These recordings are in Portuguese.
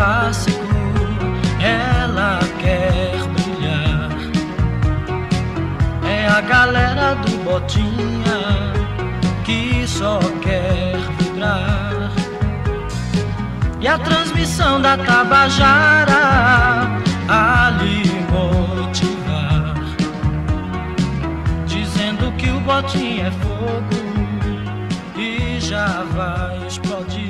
Clássico, ela quer brilhar. É a galera do Botinha que só quer vibrar. E a transmissão da Tabajara a lhe motivar. Dizendo que o Botinha é fogo e já vai explodir.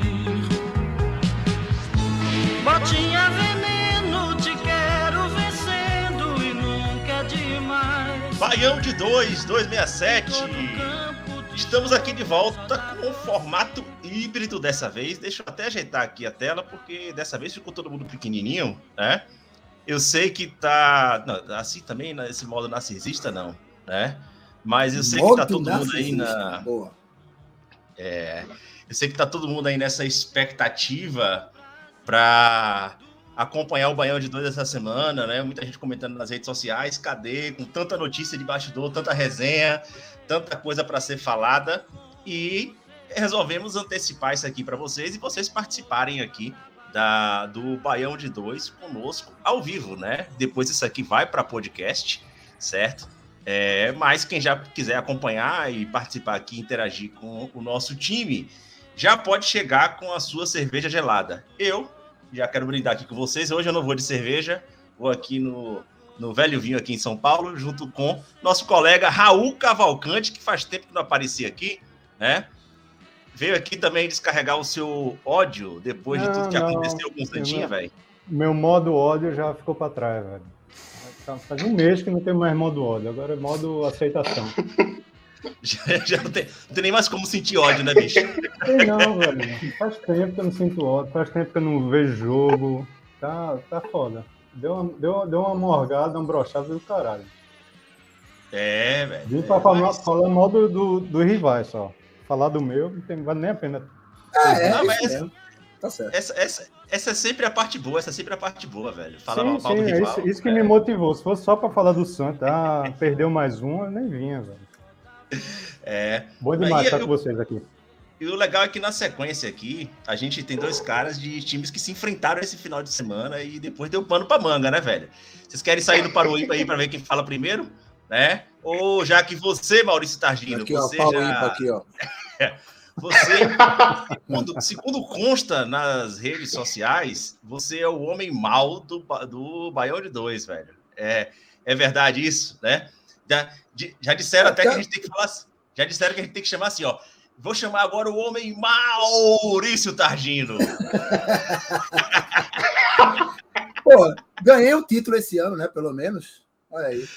Baião de 2, 267. Todo campo de Estamos aqui de volta com o formato híbrido dessa vez. Deixa eu até ajeitar aqui a tela, porque dessa vez ficou todo mundo pequenininho, né? Eu sei que tá. Não, assim também, nesse modo narcisista, não, né? Mas eu sei que tá Modo todo mundo aí na. Boa. É, eu sei que tá todo mundo aí nessa expectativa para acompanhar o Baião de Dois essa semana, né? Muita gente comentando nas redes sociais, cadê? Com tanta notícia de bastidor, tanta resenha, tanta coisa para ser falada e resolvemos antecipar isso aqui para vocês e vocês participarem aqui da, do Baião de Dois conosco ao vivo, né? Depois isso aqui vai para podcast, certo? É, mas quem já quiser acompanhar e participar aqui, interagir com o nosso time, já pode chegar com a sua cerveja gelada. Eu já quero brindar aqui com vocês. Hoje eu não vou de cerveja, vou aqui no, no Velho Vinho, aqui em São Paulo, junto com nosso colega Raul Cavalcante, que faz tempo que não aparecia aqui, né? Veio aqui também descarregar o seu ódio depois de Não, tudo que não, aconteceu com o Santinha, velho. Meu modo ódio já ficou para trás, velho. Faz um mês que não tem mais modo ódio, agora é modo aceitação. Já, já não, tem, não tem nem mais como sentir ódio, né, bicho? Não, velho. Faz tempo que eu não sinto ódio, faz tempo que eu não vejo jogo. Tá, tá foda. Deu uma, deu, deu uma morgada, uma brochada do caralho. É, velho. Vim é, pra falar, mas- falar mal do, do, dos rivais só. Falar do meu não tem, vale nem a pena. É, é, Não, mas-. Tá certo. Essa, essa, essa é sempre a parte boa, essa é sempre a parte boa, velho. Falar sim, mal, mal do é rival. isso, isso que é. me motivou. Se fosse só pra falar do Santos, ah, perdeu mais um, eu nem vinha, velho. É. Bom demais estar eu- com vocês aqui. E o legal é que na sequência aqui, a gente tem dois caras de times que se enfrentaram esse final de semana e depois deu pano pra manga, né, velho? Vocês querem sair do Paroímpa aí pra ver quem fala primeiro? Né? Ou já que você, Maurício Targino, Aqui, ó, você Paulo já... Aqui, ó. Você, segundo, segundo consta nas redes sociais, você é o homem mau do, do Baião de Dois, velho. É, é verdade isso, né? Já, já disseram até que a gente tem que falar. assim- Já disseram que a gente tem que chamar assim, ó. Vou chamar agora o homem Maurício Targino. Pô, ganhei o título esse ano, né? Pelo menos. Olha aí.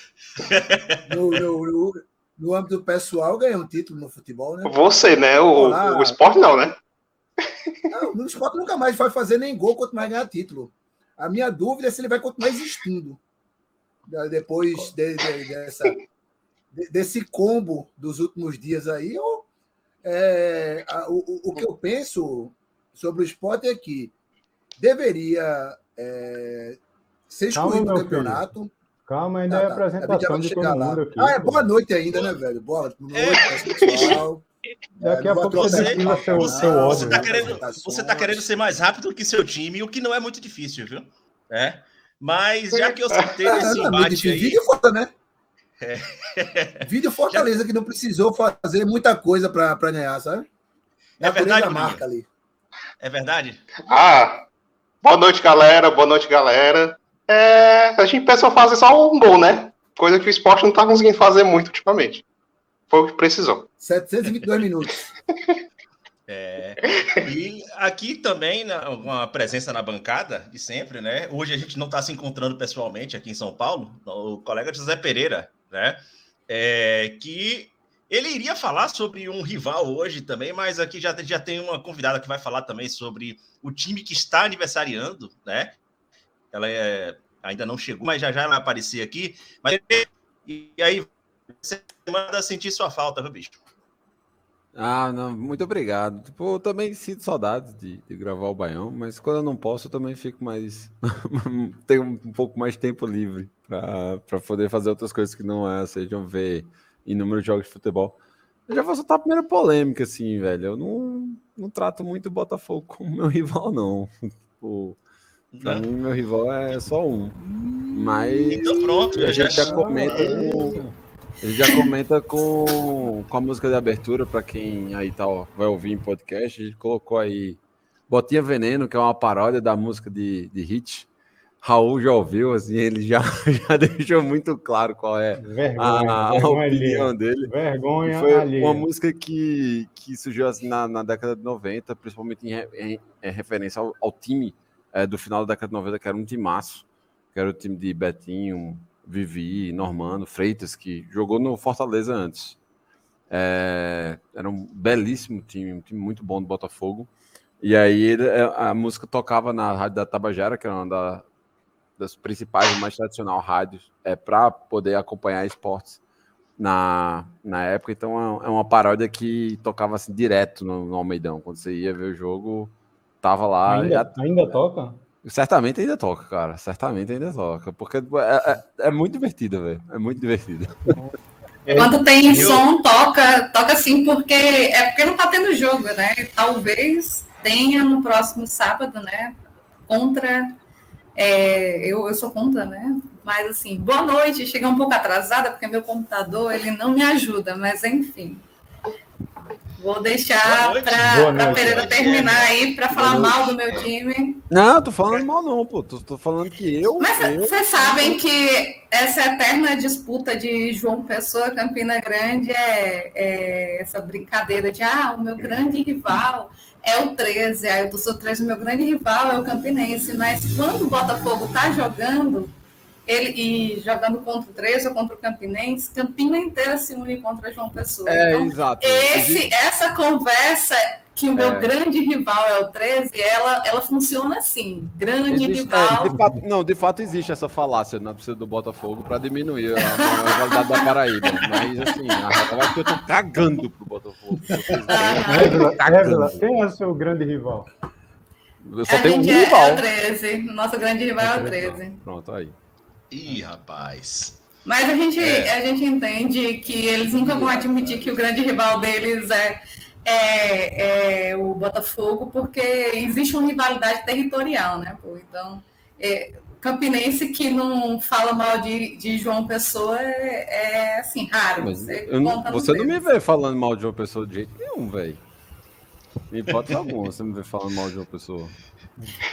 No, no, no, no âmbito pessoal, ganhei um título no futebol, né? Você, né? O, Olá. o esporte não, né? Não, no esporte nunca mais vai fazer nem gol, quanto mais ganhar título. A minha dúvida é se ele vai continuar existindo. Depois de- de- dessa, de- desse combo dos últimos dias aí, eu, é, a- o, o- o que eu penso sobre o esporte é que deveria é, ser excluído do campeonato. Calma, ainda Tá, é tá. apresentação de todo mundo aqui. Ah, é boa noite ainda, né, velho? Boa noite, pessoal. Daqui É, a não pouco você desfila seu, você- seu não, ódio. Você tá, né? querendo, você tá querendo ser mais rápido que seu time, o que não é muito difícil, viu? É. Mas já que eu citei É, esse é embate aí. Vídeo foda, né? É. Vídeo Fortaleza que não precisou fazer muita coisa para ganhar, sabe? É verdade, a Bruninho? marca ali. É verdade? Ah, boa noite, galera. Boa noite, galera. é, a gente pensou fazer só um gol, né? Coisa que o esporte não tá conseguindo fazer muito ultimamente. Foi o que precisou. 722 minutos. É, e aqui também, uma presença na bancada de sempre, né? Hoje a gente não está se encontrando pessoalmente aqui em São Paulo, o colega José Pereira, né? É, que ele iria falar sobre um rival hoje também, mas aqui já, já tem uma convidada que vai falar também sobre o time que está aniversariando, né? Ela é- ainda não chegou, mas já já ela vai aparecer aqui. Mas, e aí, semana sentir sua falta, viu, bicho? Ah, não, muito obrigado. Tipo, eu também sinto saudades de, de gravar o Baião, mas quando eu não posso, eu também fico mais. tenho um pouco mais tempo livre para poder fazer outras coisas que não é, sejam ver inúmeros jogos de futebol. Eu já vou soltar a primeira polêmica, assim, velho. Eu não, não trato muito o Botafogo como meu rival, não. Tipo, pra Né? mim, meu rival é só um. Mas. Então pronto, a já- gente já comenta com. Gente já comenta com, com a música de abertura, para quem aí tá, ó, vai ouvir em podcast. A gente colocou aí Botinha Veneno, que é uma paródia da música de, de Hit. Raul já ouviu, assim, ele já, já deixou muito claro qual é Vergonha, a, a vergonha opinião alheia. dele. Vergonha E foi alheia. uma música que, que surgiu assim, na, na década de 90, principalmente em, em- em referência ao, ao time eh, do final da década de 90, que era um timaço, que era o time de Betinho, Vivi, Normando, Freitas, que jogou no Fortaleza antes. Eh, era um belíssimo time, um time muito bom do Botafogo. E aí ele- eh, a música tocava na rádio da Tabajara, que era uma da- das principais e mais tradicional rádios, é, para poder acompanhar esportes na, na época, então é- é uma paródia que tocava assim direto no, no Almeidão. Quando você ia ver o jogo, tava lá. Ainda, a- ainda toca? Certamente ainda toca, cara. Certamente ainda toca. Porque é, é- é muito divertida, velho. É muito divertida. Quando tem Eu- som, toca, toca sim, porque é porque não tá tendo jogo, né? Talvez tenha no próximo sábado, né? Contra. é, eu, eu sou contra, né? Mas assim, boa noite. Cheguei um pouco atrasada, porque meu computador ele não me ajuda, mas enfim. Vou deixar para noite. Pereira terminar aí para falar mal do meu time. Não, tô falando mal, não, pô. Tô, tô falando que eu. Mas vocês sabem que essa eterna disputa de João Pessoa Campina Grande é, é essa brincadeira de ah, o meu grande rival é o 13, aí eu sou 13, o meu grande rival é o Campinense, mas quando o Botafogo tá jogando, ele e jogando contra o 13 ou contra o Campinense, Campina inteira se une contra João Pessoa. É, Então, exato. esse, essa conversa que o meu É. grande rival é o 13, ela, ela funciona assim. Grande Existe- rival. é, de fato- não, de fato existe essa falácia na torcida do Botafogo para diminuir a, a rivalidade da Paraíba. Mas assim, a verdade é que eu tô cagando pro Botafogo. Évila, quem é o seu grande rival? Eu só a tenho um gente é, é rival. o 13. Nosso grande rival é o 13. Pronto, aí. Ih, rapaz. Mas a gente, É. a gente entende que eles nunca vão admitir que o grande rival deles é, é, é o Botafogo, porque existe uma rivalidade territorial, né? pô? Então, é, Campinense que não fala mal de, de João Pessoa é, é, assim, raro. Mas Você, eu não- você não me vê falando mal de uma pessoa de jeito nenhum, velho. Em hipótese alguma, você me vê falando mal de uma pessoa.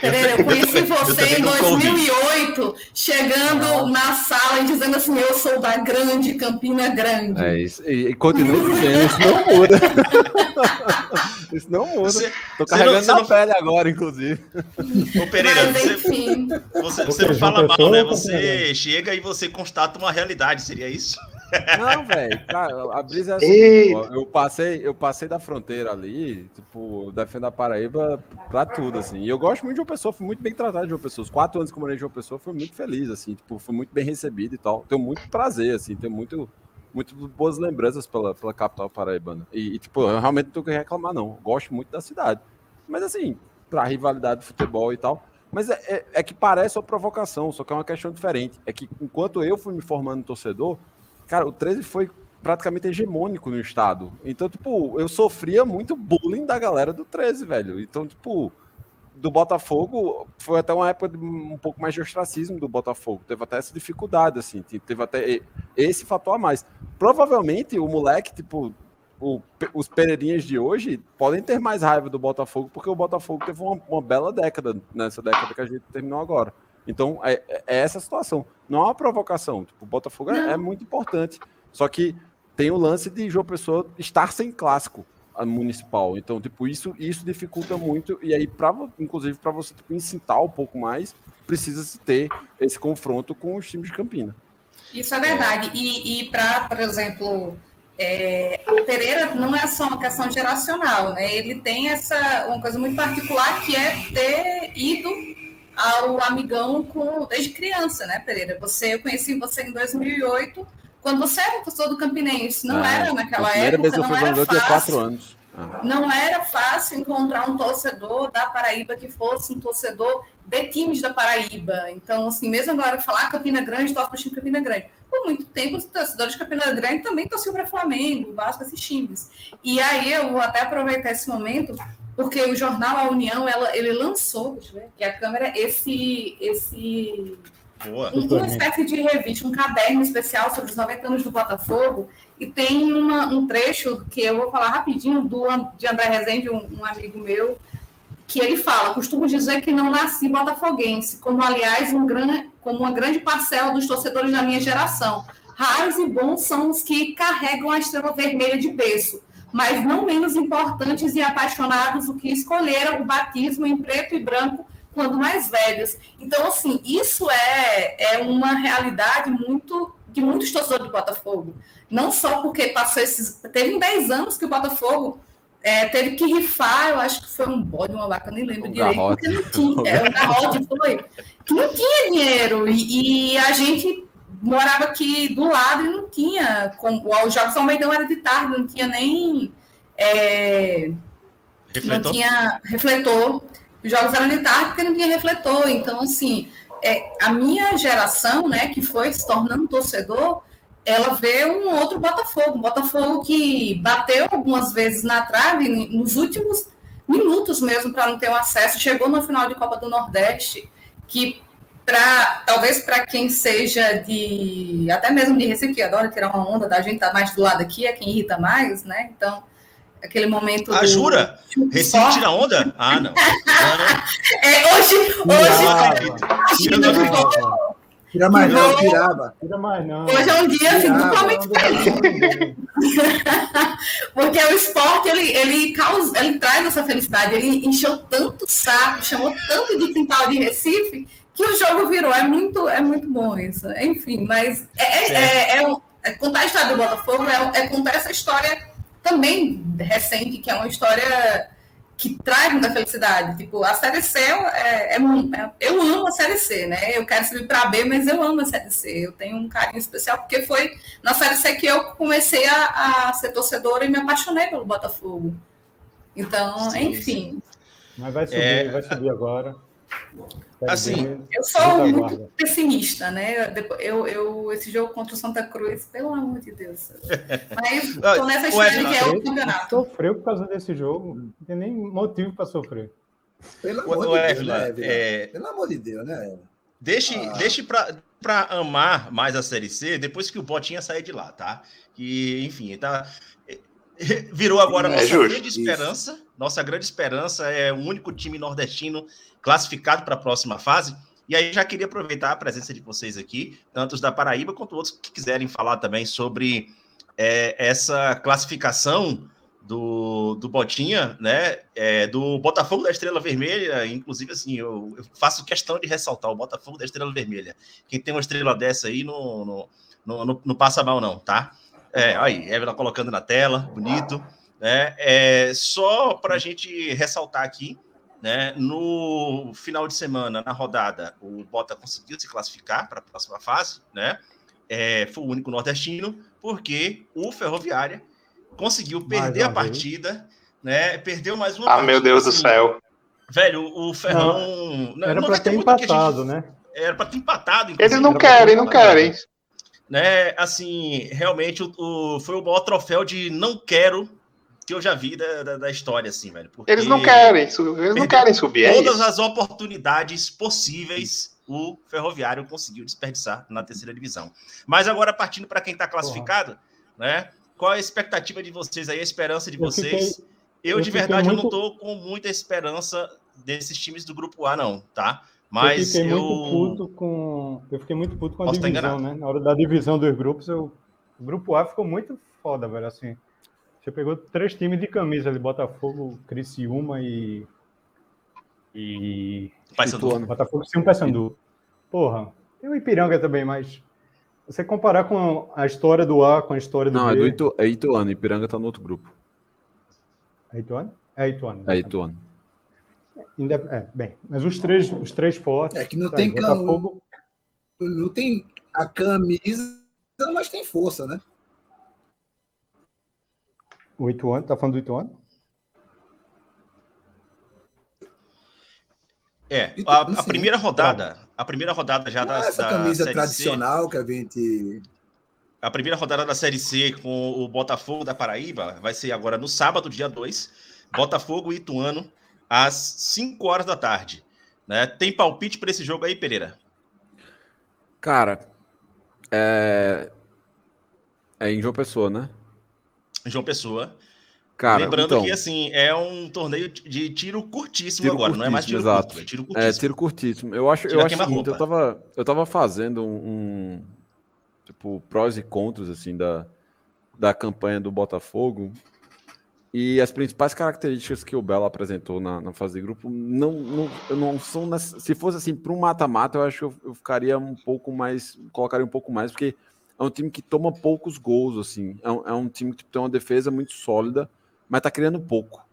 Pereira, eu conheci Eu você também em nunca ouvi. 2008, chegando na sala e dizendo assim: Eu sou da grande Campina Grande. É isso. E, e continua dizendo, isso não muda. isso não muda. Você, Tô você não- carregando você na não- pele agora, inclusive. Ô, Pereira, Mas você, enfim, você, Porque você não fala mal, né? Você chega e você constata uma realidade, seria isso? Não, velho, cara, a brisa é assim, eu passei, eu passei da fronteira ali, tipo, defendo a Paraíba pra tudo, assim. E eu gosto muito de uma pessoa, fui muito bem tratado de uma pessoa. Os quatro anos que eu morei de uma pessoa, fui muito feliz, assim, tipo, fui muito bem recebido e tal. Tenho muito prazer, assim, tenho muito, muito boas lembranças pela, pela capital paraibana. E, e, tipo, eu realmente não tenho o que reclamar, não. Gosto muito da cidade. Mas, assim, pra rivalidade de futebol e tal. Mas é, é- é que parece uma provocação, só que é uma questão diferente. É que enquanto eu fui me formando torcedor, Cara, o 13 foi praticamente hegemônico no estado. Então, tipo, eu sofria muito bullying da galera do 13, velho. Então, tipo, do Botafogo, foi até uma época de um pouco mais de ostracismo do Botafogo. Teve até essa dificuldade, assim. te- Teve até esse fator a mais. Provavelmente o moleque, tipo, o os Pereirinhas de hoje podem ter mais raiva do Botafogo, porque o Botafogo teve uma, uma bela década nessa década que a gente terminou agora. Então, é, é essa a situação. Não é uma provocação. Tipo, o Botafogo é, é muito importante. Só que tem o lance de João Pessoa estar sem clássico municipal. Então, tipo, isso, isso dificulta muito. E aí, pra, inclusive, para você tipo, incitar um pouco mais, precisa ter esse confronto com os times de Campina. Isso é verdade. E, e para, por exemplo, é, o Pereira não é só uma questão geracional, né? Ele tem essa uma coisa muito particular que é ter ido ao amigão com, desde criança, né, Pereira? Você, eu conheci você em 2008 quando você era professor do Campinense, não ah, era naquela época, vez eu não era fácil. quatro anos. Ah. Não era fácil encontrar um torcedor da Paraíba que fosse um torcedor de times da Paraíba. Então, assim, mesmo agora falar Campina Grande, torce para o time Campina Grande. Por muito tempo, os torcedores de Campina Grande também torciam para Flamengo, Vasco, esses times. E aí eu vou até aproveitar esse momento, porque o jornal A União, ela, ele lançou, deixa eu ver, que a câmera, esse, esse Boa. uma espécie de revista, um caderno especial sobre os 90 anos do Botafogo, e tem uma, um trecho que eu vou falar rapidinho do, de André Rezende, um, um amigo meu, que ele fala, costumo dizer que não nasci botafoguense, como aliás um gran, como uma grande parcela dos torcedores da minha geração. Raros e bons são os que carregam a estrela vermelha de berço, mas não menos importantes e apaixonados o que escolheram o batismo em preto e branco quando mais velhos. Então, assim, isso é, é uma realidade muito de muitos torcedores do Botafogo. Não só porque passou esses. Teve 10 anos que o Botafogo é, teve que rifar, eu acho que foi um bode, uma vaca, nem lembro direito, garrote. porque não tinha. É, o garrote foi. Que não tinha dinheiro. E, e, a gente morava aqui do lado e não tinha. Com, o Jogos Almeidão era de tarde, não tinha nem. É, refletor. Não tinha refletor. Os jogos eram de tarde porque não tinha refletor. Então, assim, é, a minha geração, né, que foi se tornando torcedor, ela vê um outro Botafogo, um Botafogo que bateu algumas vezes na trave nos últimos minutos mesmo para não ter um acesso, chegou no final de Copa do Nordeste, que para talvez para quem seja de até mesmo de Recife, que adora tirar uma onda da gente tá mais do lado aqui, é quem irrita mais, né? Então, aquele momento. Ah, do... jura? Recife tira onda? Ah, não. é, hoje, hoje. Tira mais não, tirava. Tira mais não. Hoje é um dia assim, totalmente feliz. Porque o esporte, ele, ele, causa, ele traz essa felicidade. Ele encheu tanto saco, chamou tanto de quintal de Recife, que o jogo virou. É muito, é muito bom isso. Enfim, mas é, é, é, é, é contar a história do Botafogo é, é contar essa história também recente, que é uma história que traz muita felicidade. Tipo, a Série C é, é, é eu amo a Série C, né? Eu quero subir para B, mas eu amo a Série C. Eu tenho um carinho especial porque foi na Série C que eu comecei a, a ser torcedora e me apaixonei pelo Botafogo. Então, sim, enfim. Sim. Mas vai subir, é... vai subir agora. Assim, eu sou muito pessimista, né? Eu, eu, esse jogo contra o Santa Cruz, pelo amor de Deus. Mas tô nessa história que é o campeonato. Sofreu por causa desse jogo, não tem nem motivo para sofrer. Pelo amor, o, de Deus, né, é... Pelo amor de Deus, né? Deixe, ah. deixe para amar mais a Série C depois que o Botinha sair de lá, tá? E, enfim, tá. Virou agora é nossa justo, grande esperança. Nossa grande esperança é o único time nordestino classificado para a próxima fase. E aí já queria aproveitar a presença de vocês aqui, tanto os da Paraíba quanto outros que quiserem falar também sobre é, essa classificação do, do Botinha, né? É, do Botafogo da Estrela Vermelha. Inclusive, assim, eu, eu, faço questão de ressaltar o Botafogo da Estrela Vermelha. Quem tem uma estrela dessa aí não, não, não, não, não passa mal, não, tá? É, aí, Evelyn colocando na tela, bonito. Né? É, só para a gente ressaltar aqui né? No final de semana, na rodada, o Bota conseguiu se classificar para a próxima fase, né? É, foi o único nordestino, porque o Ferroviária conseguiu perder a partida, né? Perdeu mais uma. Ah, partida, meu Deus do céu. Velho, o Ferrão. Não, era para ter empatado, gente... né? Era para ter empatado. Eles não querem, não querem. Né, assim, realmente o, o, foi o maior troféu de não quero que eu já vi da, da, da história, assim, velho. Eles não querem, eles não querem subir. É todas as oportunidades possíveis o Ferroviário conseguiu desperdiçar na terceira divisão. Mas agora, partindo para quem está classificado, né? Qual a expectativa de vocês aí, a esperança de vocês? Eu, fiquei, eu, eu de verdade, muito... eu não estou com muita esperança desses times do grupo A, não, tá? Mas eu fiquei eu. muito puto com. Eu fiquei muito puto com a Posso estar divisão, né? Na hora da divisão dos grupos, eu... o grupo A ficou muito foda, velho. Assim, você pegou três times de camisa ali, Botafogo, Criciúma e. E. Paysandu. Botafogo sim, um Paysandu. Porra, tem o Ipiranga também, mas. Você comparar com a história do A com a história do Não, B. é do Itu, é Ituano. Ipiranga tá no outro grupo. É Ituano? É Ituano. É Ituano. Ainda- É, bem, mas os três, os três fortes. É que não tá, tem cam- Botafogo, Não tem a camisa, mas tem força, né? O Ituano, tá falando do Ituano? É, Então, a, a assim, primeira rodada, a primeira rodada já da, é essa da camisa Série tradicional que a gente. C, a primeira rodada da Série C com o Botafogo da Paraíba vai ser agora no sábado, dia 2, Botafogo e Ituano, às 5 horas da tarde. Né? Tem palpite para esse jogo aí, Pereira? Cara, é. É em João Pessoa, né? João Pessoa. Cara, Lembrando então, que assim, é um torneio de tiro curtíssimo Tiro agora, não é mais tiro curtíssimo, curto, é tiro É, curtíssimo. tiro curtíssimo. Eu acho, Tira eu acho seguinte, eu tava, eu tava fazendo um, um, tipo prós e contras assim da, da campanha do Botafogo e as principais características que o Belo apresentou na, na fase de grupo não, não, não são se fosse assim para um mata-mata eu acho que eu, eu ficaria um pouco mais colocaria um pouco mais porque é um time que toma poucos gols assim é um, é um time que tipo, tem uma defesa muito sólida mas tá criando pouco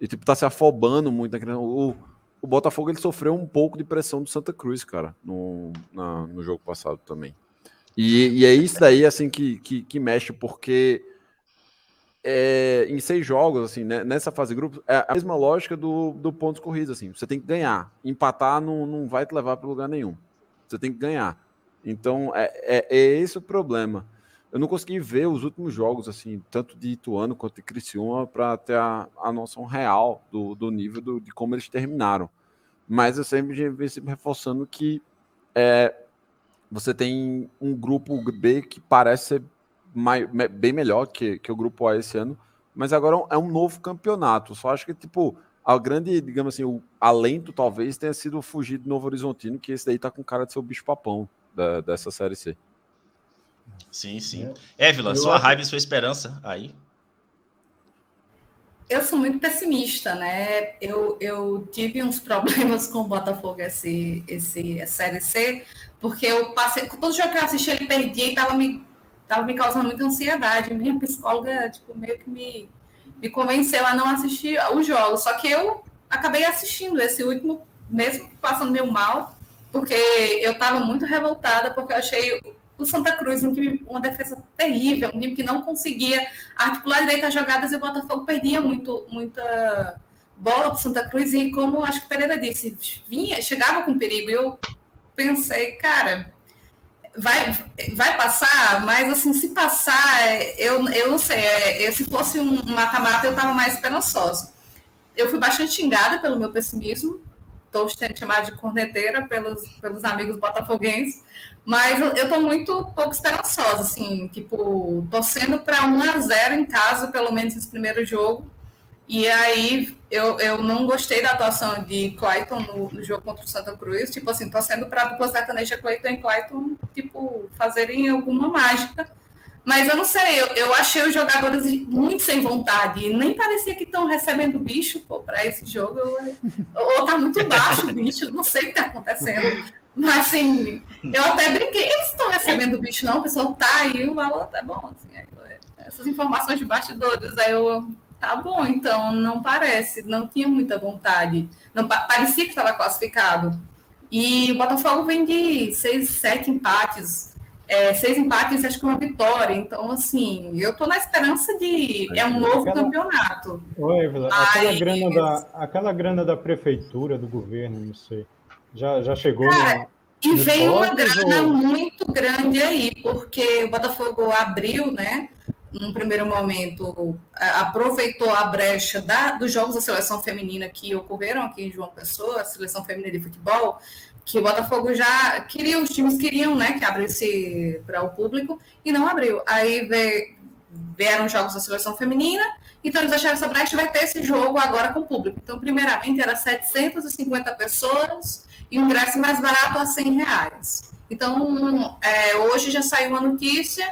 e tipo tá se afobando muito tá criando, o, o Botafogo ele sofreu um pouco de pressão do Santa Cruz, cara, no, na- no jogo passado também. E, e é isso daí, assim, que, que, que mexe, porque é, em seis jogos, assim, né, nessa fase de grupos, é a mesma lógica do, do pontos corridos, assim, você tem que ganhar. Empatar não, não vai te levar para lugar nenhum. Você tem que ganhar. Então, é, é, é esse o problema. Eu não consegui ver os últimos jogos, assim, tanto de Ituano quanto de Criciúma, para ter a, a noção real do, do nível do- de como eles terminaram. Mas eu sempre venho sempre reforçando que é, você tem um grupo B que parece ser mai- me- bem melhor que, que o grupo A esse ano, mas agora é um novo campeonato. Só acho que, tipo, a grande, digamos assim, o alento talvez tenha sido fugir do Novo Horizontino, que esse daí tá com cara de ser o bicho-papão da- dessa Série C. Sim, sim. Évila, Eu sua acho- raiva e sua esperança aí. Eu sou muito pessimista, né? Eu, eu tive uns problemas com o Botafogo esse, esse essa Série C, porque eu passei, com todo jogo que eu assisti, ele perdia e estava me, tava me causando muita ansiedade. Minha psicóloga, tipo, meio que me, me convenceu a não assistir os jogos. Só que eu acabei assistindo esse último, mesmo passando meio mal, porque eu estava muito revoltada, porque eu achei o Santa Cruz um time, uma defesa terrível, um time que não conseguia articular direito as jogadas e o Botafogo perdia muito, muita bola para Santa Cruz. E como acho que o Pereira disse, vinha, chegava com perigo. Eu pensei, cara, vai, vai passar, mas assim, se passar, eu, eu não sei, é, se fosse um mata-mata, eu estava mais esperançosa. Eu fui bastante xingada pelo meu pessimismo, sendo chamada de corneteira pelos, pelos amigos botafoguenses, mas eu estou muito pouco esperançosa, assim, tipo, torcendo para 1 a 0 em casa, pelo menos nesse primeiro jogo. E aí eu, eu não gostei da atuação de Clayton no, no jogo contra o Santa Cruz, tipo assim, torcendo para a dupla sertaneja Clayton e Clayton, tipo, fazerem alguma mágica. Mas eu não sei, eu, eu achei os jogadores muito sem vontade. e Nem parecia que estão recebendo bicho para esse jogo. Ou tá muito baixo o bicho, não sei o que está acontecendo. Mas assim, eu até brinquei, eles estão recebendo bicho, não, o pessoal tá aí, o valor tá bom. Assim, aí eu- essas informações de bastidores, aí eu. Tá bom, então, não parece, não tinha muita vontade. Não pa- parecia que estava classificado. E o Botafogo vem de seis, sete empates, é, seis empates, acho que uma vitória. Então, assim, eu tô na esperança de. É um novo Aquela- campeonato. Oi, Évila, aquela, grana da, aquela grana da prefeitura, do governo, não sei. Já, já chegou Cara, no. E Nos veio uma grana ou- muito grande aí, porque o Botafogo abriu, né? Num primeiro momento, aproveitou a brecha da- dos jogos da seleção feminina que ocorreram aqui em João Pessoa, a seleção feminina de futebol, que o Botafogo já queria, os times queriam, né, que abrisse para o público e não abriu. Aí veio, vieram jogos da seleção feminina, então eles acharam essa brecha vai ter esse jogo agora com o público. Então, primeiramente, era 750 pessoas e o ingresso mais barato a 100 reais. Então, é, hoje já saiu uma notícia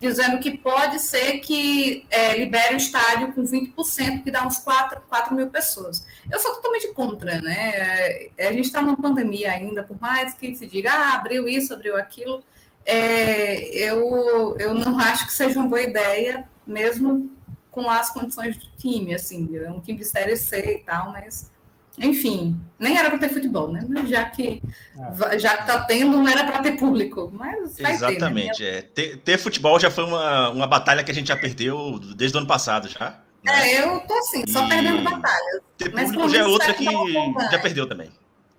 dizendo que pode ser que é, libere o estádio com 20%, que dá uns 4, 4 mil pessoas. Eu sou totalmente contra, né? É, a gente está numa pandemia ainda, por mais que se diga, ah, abriu isso, abriu aquilo, é, eu, eu não acho que seja uma boa ideia, mesmo com as condições do time, assim, é um time de série C e tal, mas enfim, nem era para ter futebol, né? Mas já que É. já está tendo, não era para ter público. Mas vai Exatamente. ter, né? é. Ter, ter futebol já foi uma, uma batalha que a gente já perdeu desde o ano passado, já. É, eu tô assim, só E perdendo batalhas. Ter Mas público já é outra vai que campanha. já perdeu também.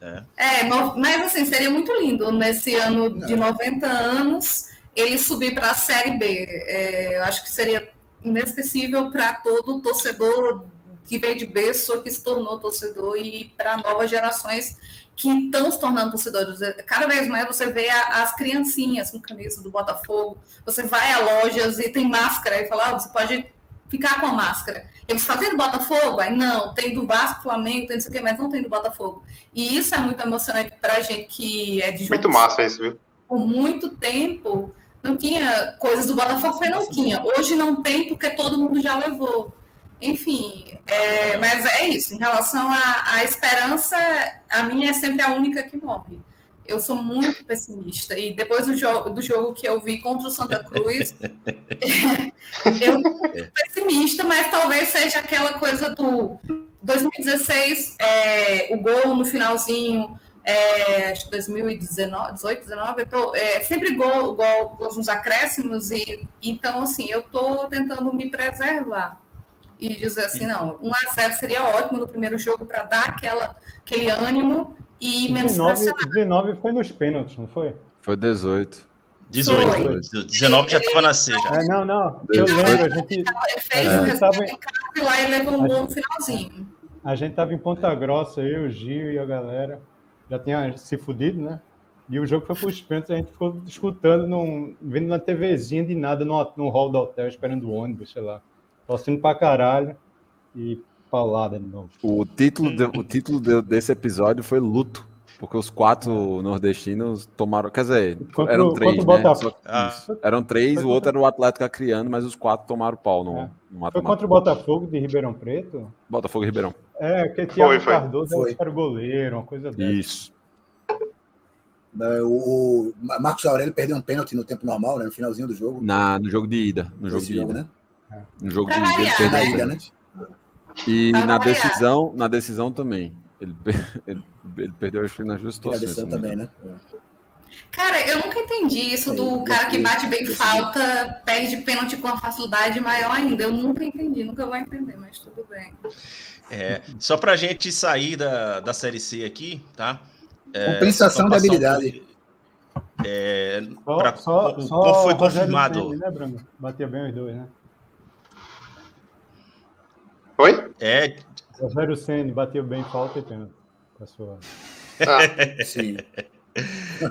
É. É, no- mas assim, seria muito lindo nesse ano de 90 anos ele subir para a Série B. É, eu acho que seria inesquecível para todo torcedor que veio de berço, que se tornou torcedor, e para novas gerações que estão se tornando torcedores. Cada vez mais você vê as criancinhas com camisa do Botafogo, você vai a lojas e tem máscara, e fala, ah, você pode ficar com a máscara. Eles falam, tem do Botafogo? Aí não, tem do Vasco, Flamengo, tem não sei o que, mas não tem do Botafogo. E isso é muito emocionante para a gente que é de Muito massa isso, viu? por muito tempo não tinha coisas do Botafogo, porque não tinha. Hoje não tem porque todo mundo já levou. Enfim, é, mas é isso. Em relação à, esperança, a minha é sempre a única que morre. Eu sou muito pessimista. E depois do jogo, do jogo que eu vi contra o Santa Cruz, eu sou pessimista, mas talvez seja aquela coisa do 2016, é, o gol no finalzinho, é, acho que 2019, 18, 19, eu tô, é, sempre gol, gol, gols nos acréscimos, e então assim, eu estou tentando me preservar e dizer assim, não, 1 a 0 seria ótimo no primeiro jogo para dar aquela, aquele ânimo e menos 19, pressionar. 19 foi nos pênaltis, não foi? Foi 18. 18. 19 já estava na C já. É, não, não. Eu lembro, a gente, Ele fez a o gente resultado tava, em casa e lá ele levou um gol no finalzinho. a gente tava em Ponta Grossa, eu, o Gil e a galera. Já tinha se fudido, né? E o jogo foi pros pênaltis, a gente ficou escutando, num, vendo na TVzinha de nada no, no hall do hotel, esperando o ônibus, sei lá. Torcendo pra caralho e paulada de novo. O título, de- o título de- desse episódio foi Luto, porque os quatro nordestinos tomaram. Quer dizer, Contra eram o- três. contra o Né? Só- Ah. Eram três, o outro era o Atlético Acreano, mas os quatro tomaram pau no, É. no Foi contra o Botafogo de Ribeirão Preto? Botafogo e Ribeirão. É, porque Thiago Foi, foi. Cardoso Foi. era o goleiro, uma coisa dessa. Isso. É, O, o Marcos Aurélio perdeu um pênalti no tempo normal, né? No finalzinho do jogo. Na, no jogo de ida. No jogo Esse de jogo, ida. né? No jogo de Pra ida. Na né? ida, né? E Pra na variar. decisão, na decisão também. Ele, ele, ele perdeu acho que nas duas na não me também, né? Cara, eu nunca entendi isso do cara que bate bem falta, perde pênalti com uma facilidade maior ainda. Eu nunca entendi, nunca vou entender, mas tudo bem. É, só pra gente sair da, da Série C aqui, tá? É, Compensação um habilidade. É, Só, pra- só, co- só como foi confirmado? Ceni, né? Batia bem os dois, né? Oi? É, Rogério Senna bateu bem falta e pênalti. A sua... Ah, Sim.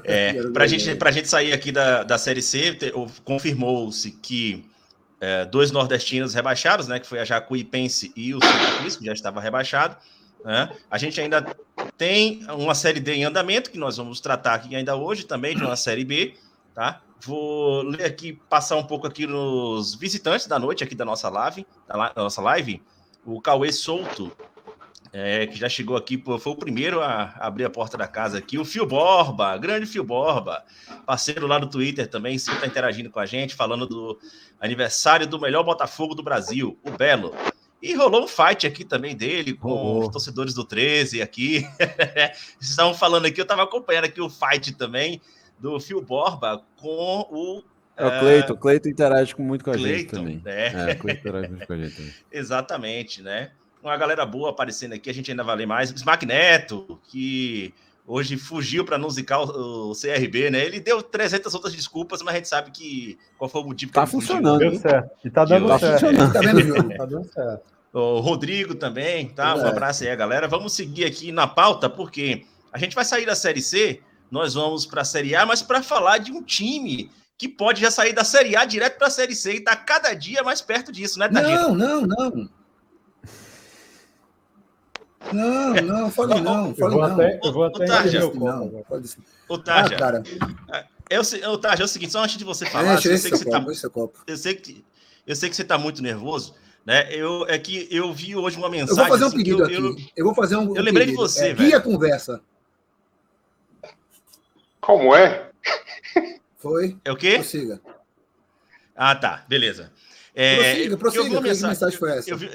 É, para gente, a gente sair aqui da, da Série C, o- confirmou-se que é, dois nordestinos rebaixados, né, que foi a Jacuipense e o Santa Cruz, que já estava rebaixado. né? A gente ainda tem uma Série D em andamento, que nós vamos tratar aqui ainda hoje também, de uma Série B. Tá? Vou ler aqui, passar um pouco aqui nos visitantes da noite aqui da nossa live, da nossa live. O Cauê Souto, é, que já chegou aqui, foi o primeiro a abrir a porta da casa aqui. O Fio Borba, grande Fio Borba, parceiro lá do Twitter também, sempre está interagindo com a gente, falando do aniversário do melhor Botafogo do Brasil, o Belo. E rolou um fight aqui também dele com Rolou. os torcedores do 13 aqui. Estavam falando aqui, eu estava acompanhando aqui o fight também do Fio Borba com o. É o Cleiton. O Cleiton interage com- muito com a gente Cleiton, também. né? É, o Cleiton interage muito com a gente também. Exatamente, né? Uma galera boa aparecendo aqui, a gente ainda vai ler mais. Smack Neto, que hoje fugiu para não zicar o, o CRB, né? Ele deu 300 outras desculpas, mas a gente sabe que qual foi o motivo que Tá fugiu. funcionando. Deu certo. E tá dando Tá certo. funcionando. Tá vendo o jogo? Tá dando certo. O Rodrigo também, tá? Um É. abraço aí, galera. Vamos seguir aqui na pauta, porque a gente vai sair da Série C, nós vamos para a Série A, mas para falar de um time que pode já sair da Série A direto para a Série C e tá cada dia mais perto disso, né, Tadinho? Não, não, não. Não, não, fale não, Eu fale vou não. até, eu vou até Tarja, o não, pode ser. Ô, Ah, Tarja, cara, eu, sei- ô, Tarja, é o seguinte, só antes de você falar, enche eu esse sei que seu você tá copo, copo. eu sei que eu sei que você tá muito nervoso, né? Eu é que eu vi hoje uma Eu mensagem. vou fazer um assim, pedido eu, aqui. eu- Eu vou fazer um. eu um lembrei de pedido. você, é, velho. Guia conversa. Como é? Foi? É o quê? Prossiga. Ah, tá, beleza. É, Prossiga, porque eu vi prossiga. uma Que mensagem, mensagem foi essa? eu vi,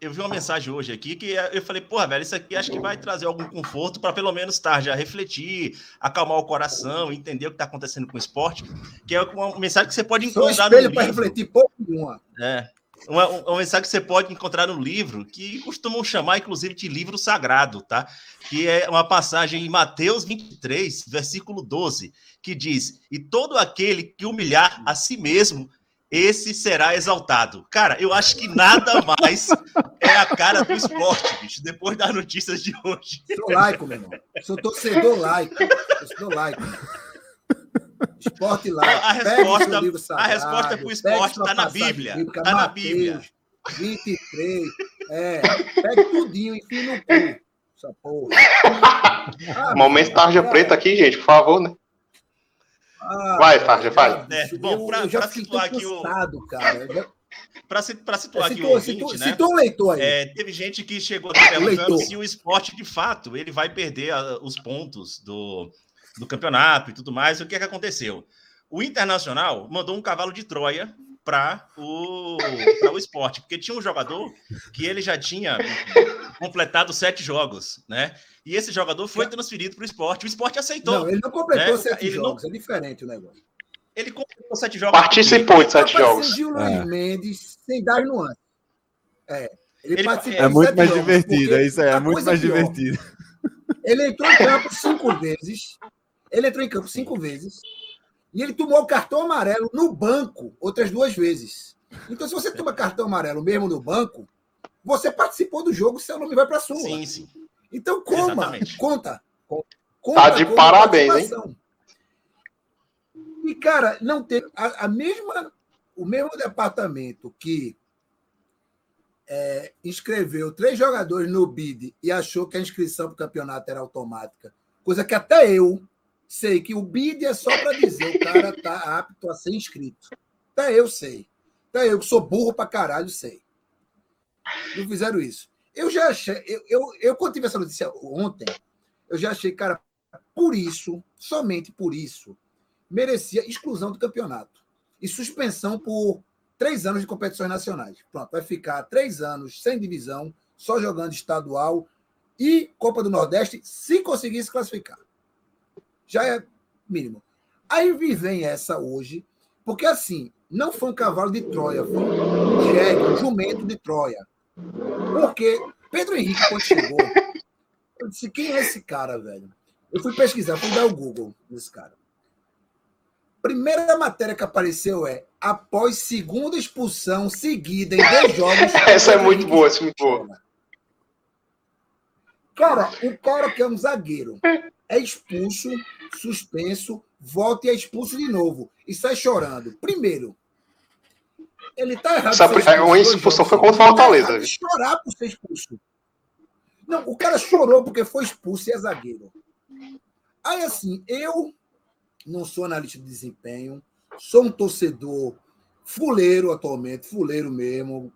eu vi uma mensagem hoje aqui que eu falei, porra, velho, isso aqui acho que vai trazer algum conforto para pelo menos tarde a refletir, acalmar o coração, entender o que está acontecendo com o esporte, que é uma mensagem que você pode encontrar no espelho para livro. refletir pouco nenhuma. É. Uma, uma mensagem que você pode encontrar no livro, que costumam chamar, inclusive, de livro sagrado, tá? Que é uma passagem em Mateus 23, versículo 12, que diz: E todo aquele que humilhar a si mesmo, esse será exaltado. Cara, eu acho que nada mais é a cara do esporte, bicho, depois das notícias de hoje. Sou laico, meu irmão. Sou torcedor laico. Torcedor laico. Esporte laico. A resposta- livro a sagrado, resposta pro pegue esporte sua tá na Bíblia, bíblica, tá na Mateus Bíblia. 23. É, pegue tudinho, enfim no cu. Essa porra. Ah, Momento tarja cara, preta aqui, gente, por favor, né? ah, Vai, Tarja, vai. É, bom, fiquei situar aqui o- cara. Eu já- Para situar aqui o Citou, ouvinte, citou, né? citou um leitor aí. É, teve gente que chegou aqui perguntando Leitor. se o esporte, de fato, ele vai perder a- os pontos do, do campeonato e tudo mais. O que é que aconteceu? O Internacional mandou um cavalo de Troia para o, pra o esporte, porque tinha um jogador que ele já tinha completado sete jogos, né? E esse jogador foi transferido para o esporte. O esporte aceitou. Não, ele não completou né? sete Ele não- jogos, é diferente o negócio. Ele completou sete jogos. Participou de sete jogos. Gil Luiz É. Mendes sem dar nuances. É. Ele, Ele- participou É de muito sete mais jogos, divertido, é isso aí, é muito coisa mais pior, divertido. Ele entrou em campo cinco vezes. Ele entrou em campo cinco vezes. E ele tomou o cartão amarelo no banco outras duas vezes. Então, se você toma cartão amarelo mesmo no banco, você participou do jogo, seu nome vai para a sua. Sim, sim. Então, coma, Exatamente. conta. conta Tá de parabéns, hein? E, cara, não teve a, a mesma, o mesmo departamento que é, inscreveu três jogadores no BID e achou que a inscrição para o campeonato era automática, coisa que até eu sei que o BID é só para dizer o cara está apto a ser inscrito. Até eu sei. Até eu que sou burro para caralho sei. Não fizeram isso. Eu já achei, eu, eu, eu quando tive essa notícia ontem, eu já achei, cara, por isso, somente por isso, merecia exclusão do campeonato e suspensão por três anos de competições nacionais. Pronto, vai ficar três anos sem divisão, só jogando estadual e Copa do Nordeste, se conseguir se classificar. Já é mínimo. Aí vem essa hoje, porque assim, não foi um cavalo de Troia, foi um jegue, um jumento de Troia. Porque Pedro Henrique, quando chegou, eu disse: quem é esse cara, velho? Eu fui pesquisar, fui dar o Google nesse cara. Primeira matéria que apareceu é após segunda expulsão seguida em dois jogos. Essa é muito boa, essa é muito boa. Cara, o cara que é um zagueiro é expulso, suspenso, volta e é expulso de novo. E sai chorando. Primeiro, ele tá errado. Essa uma dois expulsão foi contra o. Tá Fortaleza, viu? chorar por ser expulso. Não, o cara chorou porque foi expulso e é zagueiro. Aí, assim, eu não sou analista de desempenho, sou um torcedor fuleiro atualmente, fuleiro mesmo,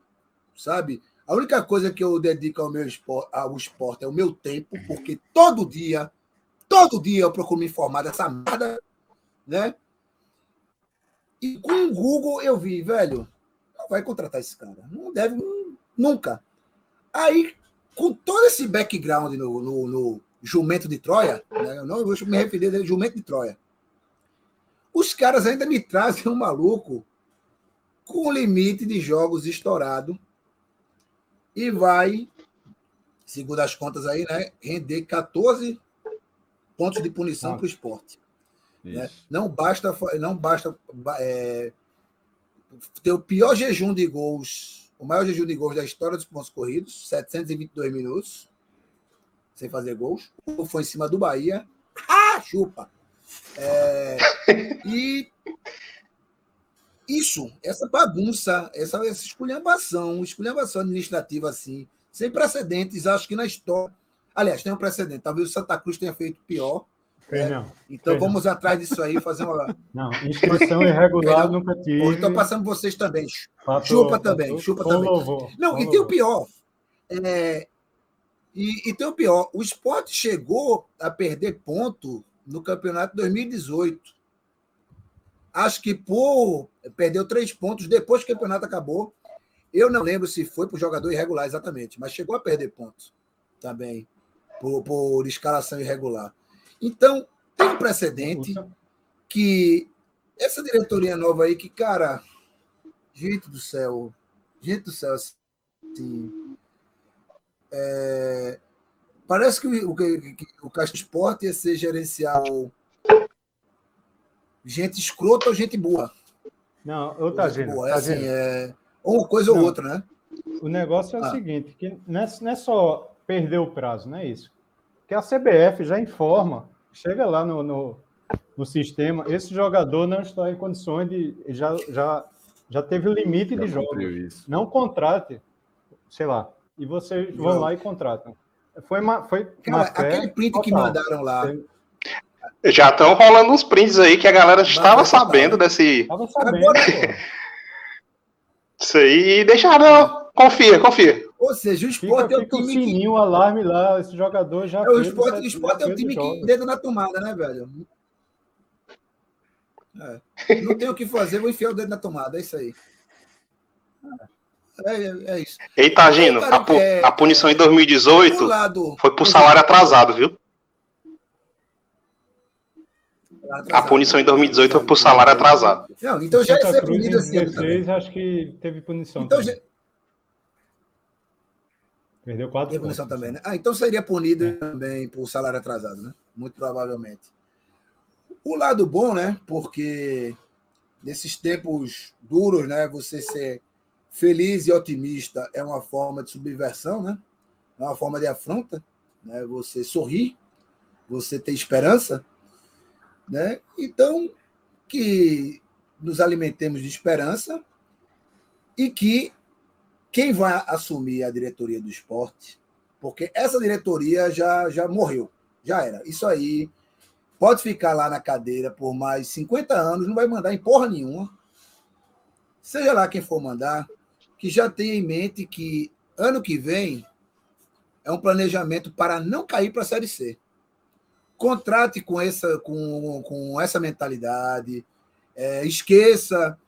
sabe? A única coisa que eu dedico ao meu esporte, ao esporte é o meu tempo, porque todo dia, todo dia eu procuro me informar dessa merda, né? E com o Google eu vi, velho, não vai contratar esse cara. Não deve, nunca. Aí, com todo esse background no, no, no Jumento de Troia, né? eu não vou me referir a Jumento de Troia, os caras ainda me trazem um maluco com limite de jogos estourado e vai, segundo as contas aí, né, render 14 pontos de punição Ah. para o esporte. né? Não basta, não basta é, ter o pior jejum de gols, o maior jejum de gols da história dos pontos corridos, 722 minutos, sem fazer gols. O foi em cima do Bahia. Ah, chupa! É, e isso, essa bagunça, essa, essa esculhambação, esculhambação administrativa assim, sem precedentes, acho que na história. Aliás, tem um precedente. Talvez o Santa Cruz tenha feito pior. Não. Então vamos atrás disso aí, fazer uma. Não, inscrição irregular Não. nunca tive. Ou então passando vocês também. Fato- chupa também, fato- chupa também. louvor, Não, e tem o pior. é, e, e tem o pior. O esporte chegou a perder ponto no campeonato 2018. Acho que por. Perdeu três pontos depois que o campeonato acabou. Eu não lembro se foi por jogador irregular exatamente, mas chegou a perder pontos também por, por escalação irregular. Então, tem um precedente que essa diretoria nova aí, que, cara, gente do céu, gente do céu, assim, é, parece que o, que- que o Caixa Esporte ia ser gerencial gente escrota ou gente boa. Não, ô Gente Tagino, boa, é assim, Tagino. é, ou coisa ou Não. outra, né? O negócio é o Ah. seguinte, que não é, não é só perder o prazo, não é isso. Que a CBF já informa, chega lá no, no, no sistema, esse jogador não está em condições de. Já, já, já teve o limite Já de jogos. Não contrate, sei lá. E vocês vão Não. lá e contratam. Foi uma, foi Cara, aquele print que total. mandaram lá. Já estão rolando uns prints aí que a galera estava sabendo desse. Tava sabendo. Isso aí e deixaram. Confia, confia. Ou seja, o Fica, esporte é o fica o time que sininho, o alarme lá, esse jogador já É, o esporte, sete- o esporte é o time jogos. que dedo na tomada, né, velho? É. Não tem o que fazer, vou enfiar o dedo na tomada, é isso aí. É, é- é isso. Eita, Gino, a, pu- é- a punição em O 2018 lado. foi por salário atrasado, viu? A punição em 2018 foi por salário atrasado. Não, então já ia Santa ser punido em esse ano também. 16, acho que teve punição. Então já Perdeu quatro punição pontos. também, né? Ah, então seria punido É. também por salário atrasado, né? Muito provavelmente. O lado bom, né? Porque nesses tempos duros, né? Você ser feliz e otimista é uma forma de subversão, né? É uma forma de afronta, né? Você sorrir, você ter esperança, né? Então, que nos alimentemos de esperança e que quem vai assumir a diretoria do esporte, porque essa diretoria já, já morreu, já era. Isso aí pode ficar lá na cadeira por mais 50 anos, não vai mandar em porra nenhuma. Seja lá quem for mandar, que já tenha em mente que ano que vem é um planejamento para não cair para a Série C. Contrate com essa, com, com essa mentalidade, é, esqueça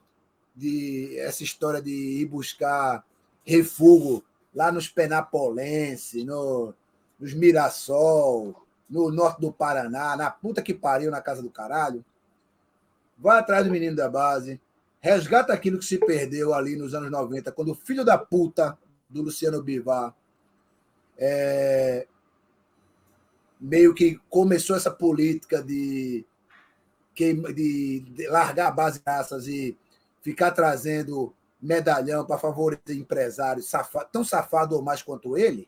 de essa história de ir buscar refúgio lá nos Penapolense, no, nos Mirassol, no norte do Paraná, na puta que pariu na casa do caralho. Vai atrás do menino da base, resgata aquilo que se perdeu ali nos anos 90, quando o filho da puta do Luciano Bivar é, meio que começou essa política de, de, de largar a base de graças e ficar trazendo medalhão para favorecer empresários safa- tão safado ou mais quanto ele,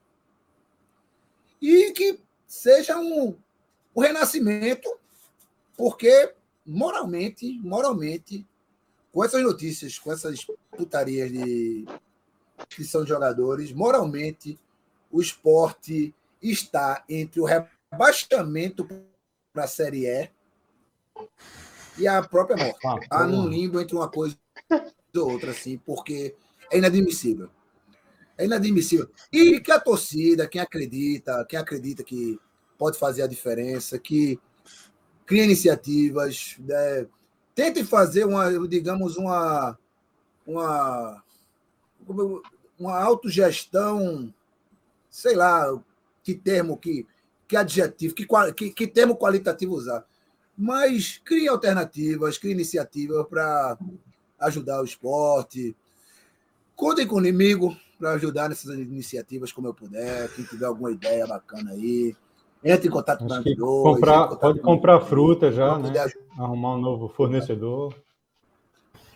e que seja um, um renascimento, porque moralmente, moralmente, com essas notícias, com essas putarias de inscrição de jogadores, moralmente, o esporte está entre o rebaixamento para a Série E e a própria morte. Ah, Está num limbo entre uma coisa outra, assim, porque é inadmissível. É inadmissível. E que a torcida, quem acredita, quem acredita que pode fazer a diferença, que cria iniciativas, né, tente fazer uma, digamos, uma, uma, uma autogestão, sei lá, que termo, que, que adjetivo, que, que, que termo qualitativo usar. Mas crie alternativas, crie iniciativas para ajudar o esporte. Contem comigo para ajudar nessas iniciativas como eu puder. Quem tiver alguma ideia bacana aí, entre em contato com a Dois, comprar, contato pode comprar fruta já, né? Arrumar um novo fornecedor.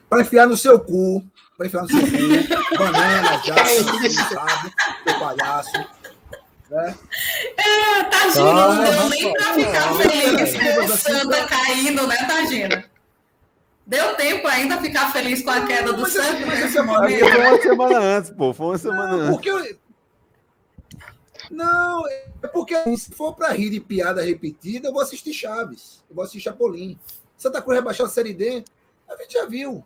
Para enfiar no seu cu. Para enfiar no seu cu. Banana, já, sabe? Seu palhaço. Né? É, Tadinho, não deu nem pra ficar Ah, feliz é. com o Santa caindo, né, Tadinho? Deu tempo ainda ficar feliz com a queda do Santos? essa- mas nesse essa semana- Porque momento? foi uma semana antes, pô. Foi uma semana Não, antes. porque eu... Não, é porque se for para rir de piada repetida, eu vou assistir Chaves, eu vou assistir Chapolin. Santa Cruz rebaixar a Série D, a gente já viu,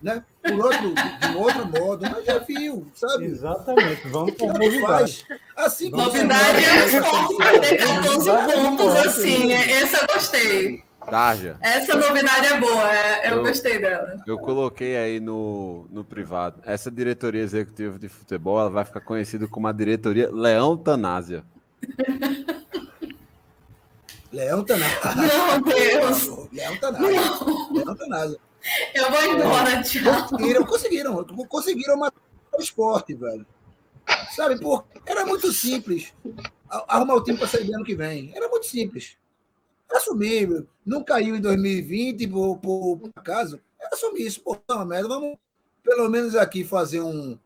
né? Por outro, de um outro modo, mas já viu, sabe? Exatamente. Vamos com Tanto novidade. Assim Novidade é o esporte perder 14 Novidade é pontos assim. né? Esse eu gostei. Tarja. Essa novidade é boa, é- eu Eu- gostei dela. Eu coloquei aí no, no privado. Essa diretoria executiva de futebol ela vai ficar conhecida como a diretoria Leão Tanásia. Leão Tanasa. Meu Deus. Leão Tanasa. Leão Tanasa. Eu vou embora, tchau. Conseguiram, conseguiram. Conseguiram matar o esporte, velho. Sabe, pô, era muito simples arrumar o time para sair do ano que vem. Era muito simples. Assumir. Não caiu em 2020 por, por, acaso. Assumir isso. Pô, não, merda. Vamos pelo menos aqui fazer um,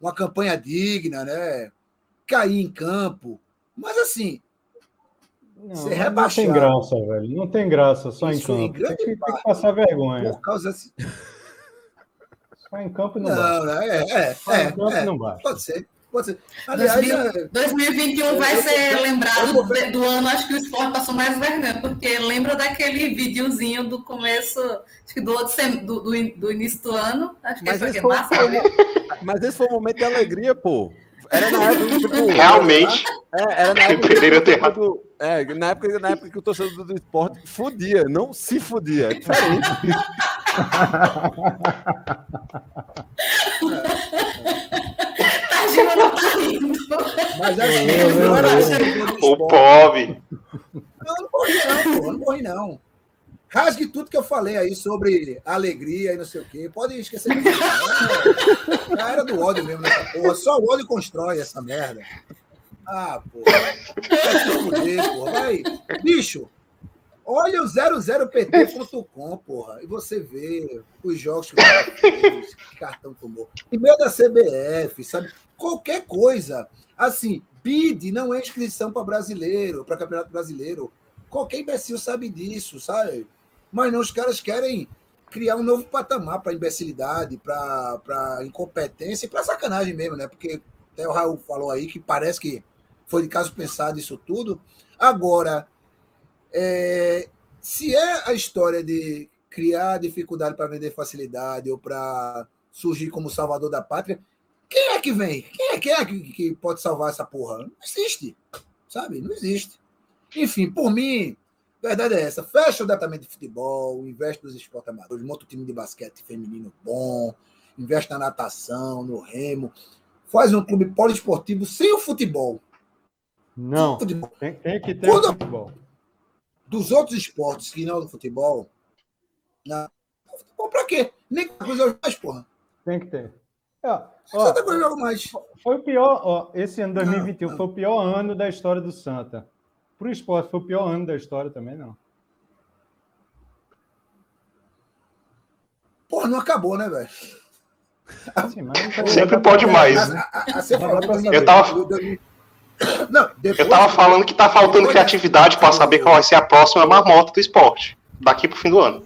uma campanha digna, né? Cair em campo. Mas assim, Não, Ser não tem rebaixado. graça, velho. Não tem graça só em Isso em campo. Tem que, tem que passar vergonha. por causa. Só em campo não. Não, não, é, é, Só em é, campo é. não basta. Pode ser. Pode ser. Aliás, é, 2021 vai Eu- ser eu- lembrado eu- de- do ano, acho que o esporte passou mais vergonha, porque lembra daquele videozinho do começo, acho que do, outro sem- do, do do início do ano, acho que Mas foi esse que foi, foi- né? mas esse foi um momento de alegria, pô. Era na época que, tipo, Realmente, é, era na época, que, do, é, na época, na época que o torcedor do esporte fudia, não se fudia. É diferente. Tadinho não tá rindo. mas assim, Eu- eu- não era o pobre. Não, eu não morri, não, pô. eu Não morri, não. Rasgue tudo que eu falei aí sobre alegria e não sei o quê. Pode esquecer disso. É, a era do ódio mesmo nessa porra. Só o ódio constrói essa merda. Ah, pô. Vai se fuder, porra. Vai. Bicho, olha o 00pt.com, porra. E você vê os jogos que o cara fez, que cartão tomou. E meio da CBF, sabe? Qualquer coisa. Assim, BID não é inscrição para brasileiro, para campeonato brasileiro. Qualquer imbecil sabe disso, sabe? Mas não, os caras querem criar um novo patamar para imbecilidade, para incompetência e para sacanagem mesmo, né? Porque até o Raul falou aí que parece que foi de caso pensado isso tudo. Agora, é, se é a história de criar dificuldade para vender facilidade ou para surgir como salvador da pátria, quem é que vem? Quem é, quem é que, que pode salvar essa porra? Não existe, sabe? Não existe. Enfim, por mim, a verdade é essa. Fecha o departamento de futebol, investe nos esportes amadores, monta um time de basquete feminino bom, investe na natação, no remo, faz um clube poliesportivo sem o futebol. Não, Futebol. tem, tem que ter Quando- futebol. Dos outros esportes que não do futebol, não. Futebol pra quê? Nem coisa mais, porra. Tem que ter. Ó, ó, Santa Cruz joga mais. foi o pior, ó, esse ano 2021 Não, não. foi o pior ano da história do Santa. Pro esporte foi o pior ano da história também, não. Porra, não acabou, né, velho? Assim, mas- Sempre pode mais. A, a, a. Eu tava- Não, depois, Eu tava falando que tá faltando criatividade para saber qual vai ser a próxima marmota do esporte. Daqui pro fim do ano.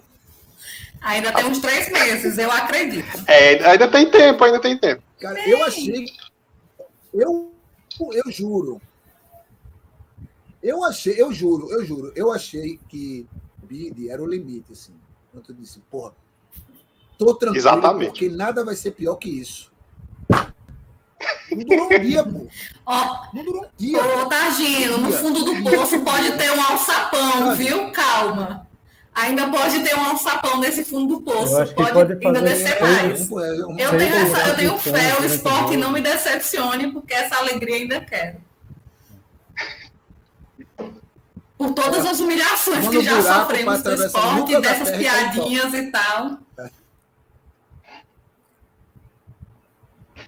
Ainda tem uns três meses, eu acredito. É, ainda tem tempo, ainda tem tempo. Cara, eu achei. Eu, eu juro. Eu achei, eu juro, eu juro, eu achei que bid era o limite, assim. Quando eu disse, porra, tô tranquilo, Exatamente. porque nada vai ser pior que isso. Não durou um dia, pô. Ó, Não durou um dia. ô Targino, no fundo do poço pode ter um alçapão, viu? Calma. Ainda pode ter um alçapão nesse fundo do poço. Pode, pode ainda descer mais. Pô, é um- Eu tenho, essa, eu tenho fé, o né, esporte não me decepcione, porque essa alegria ainda quero. Por todas as humilhações que já um sofremos do esporte, dessas e piadinhas e tal.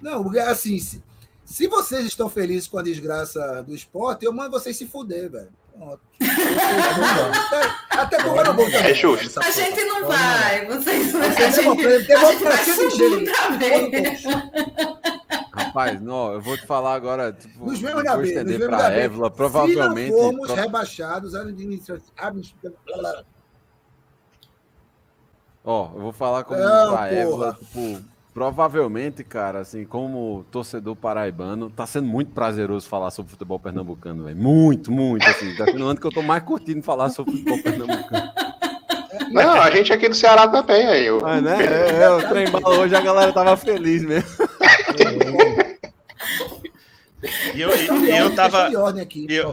Não, porque, assim, se, se vocês estão felizes com a desgraça do esporte, eu mando vocês se fuder, velho. Pronto. até, porque eu não vou É justo. A gente não vai, vocês a a gente vai democracia subir ligeira. outra vez. Rapaz, não, eu vou te falar agora, tipo, Nos vemos na B. Nos pra. Évila, provavelmente... Se não formos pro- rebaixados, administra- administra- Ó, eu vou falar como Não, pra tipo, provavelmente, cara, assim, como torcedor paraibano, tá sendo muito prazeroso falar sobre futebol pernambucano, velho. Muito, muito, assim. Tá sendo o ano que eu tô mais curtindo falar sobre futebol pernambucano. Não, a gente aqui do Ceará também, aí. Eu... Mas, né? É, é, o trem bala hoje a galera tava feliz mesmo. E eu, e eu tava. de ordem aqui. Eu,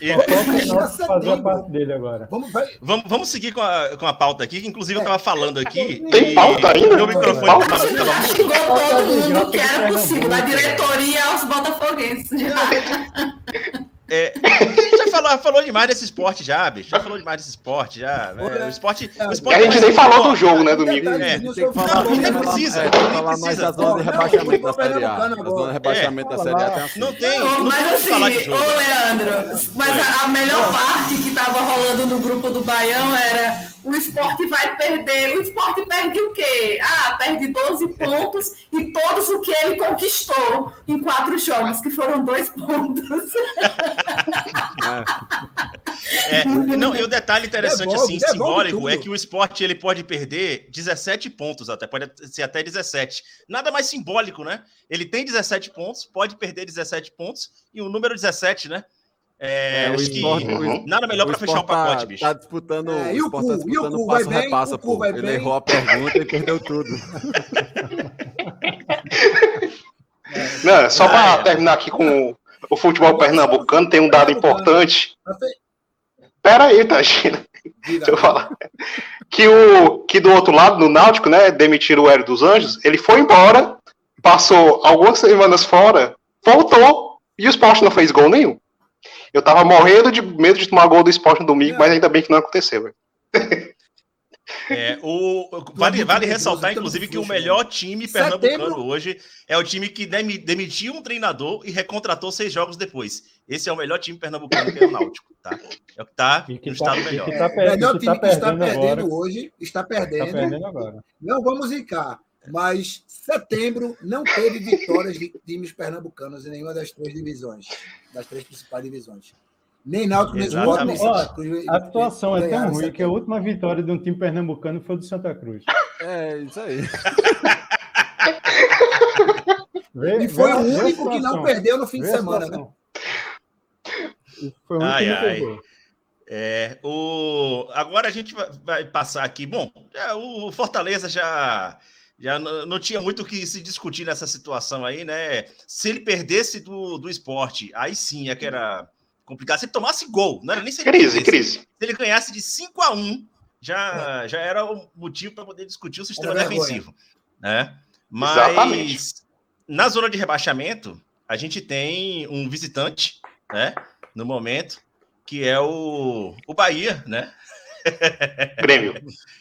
fazer a parte dele agora. Vamos, vai, vamos, vamos seguir com a, com a pauta aqui, que inclusive eu tava falando aqui. Tem e pauta ainda? Meu microfone Pauta? tava, tava mudo. Chegou todo mundo Graça que era possível, da Pernambuco. diretoria aos botafoguenses. É, a gente já falou, falou demais desse esporte já, bicho. Já falou demais desse esporte já. né? O esporte. O esporte a gente nem falou do jogo, né, domingo? É, Não, tem nem que falar, precisa, é, tem que nem falar mais precisa. da zona de Não, rebaixamento da Série A. A zona de rebaixamento da Série A tem assim. Não tem. Não, mas assim, ô Leandro, mas a melhor parte que tava rolando no grupo do Baião era o esporte vai perder. O esporte perde o quê? Ah, perde 12 pontos e todos o que ele conquistou em quatro jogos, que foram dois pontos. É, não, e o detalhe interessante, Devolve, assim, devolve simbólico, tudo. é que o esporte ele pode perder 17 pontos, até pode ser até 17. Nada mais simbólico, né? Ele tem 17 pontos, pode perder 17 pontos, e o número 17, né? É, É, o acho que esporte- o- nada melhor O para fechar o tá- pacote, bicho. Tá disputando, É, o e o Sport tá cu? E o disputando cu o vai passo bem? repassa, O pô. vai Ele bem? errou a pergunta e perdeu tudo. Não, só para é. terminar aqui com o futebol pernambucano, tem um dado importante. Tá Pera aí, Tagina. Diga. Deixa eu falar. Que, o, que do outro lado, no Náutico, né, demitiram o Hélio dos Anjos, ele foi embora, passou algumas semanas fora, voltou, e o esporte não fez gol nenhum. Eu tava morrendo de medo de tomar gol do esporte no domingo, mas ainda bem que não aconteceu. velho. É, o, vale, vale ressaltar, inclusive, que o melhor time Setembro. pernambucano hoje é o time que demi- demitiu um treinador e recontratou seis jogos depois. Esse é o melhor time pernambucano que é o Náutico, tá? É o que tá E que no tá, estado melhor. que tá, O per- melhor time tá que está perdendo agora. hoje, está Tá perdendo. perdendo agora. Não vamos zicar, mas setembro não teve vitórias de times pernambucanos em nenhuma das três divisões, das três principais divisões. Nem Náutico, nem Sport, nem. Santa Cruz. A situação é tão ruim que a última vitória de um time pernambucano foi do Santa Cruz. É, isso aí. Vê- E foi o único que não perdeu no fim de semana, né? Foi o único Ai, que não ai. perdeu. É, o... Agora a gente vai, passar aqui. Bom, já o Fortaleza já, já não tinha muito o que se discutir nessa situação aí, né? Se ele perdesse do, do esporte, aí sim é que era complicado. Se ele tomasse gol, não era nem se ele Crise, perdesse. crise. Se ele ganhasse de 5 a 1 já, já era o motivo para poder discutir o sistema Era vergonha. defensivo. Né? Mas Exatamente. na zona de rebaixamento, a gente tem um visitante, né? No momento, que é o, o Bahia, né? Grêmio.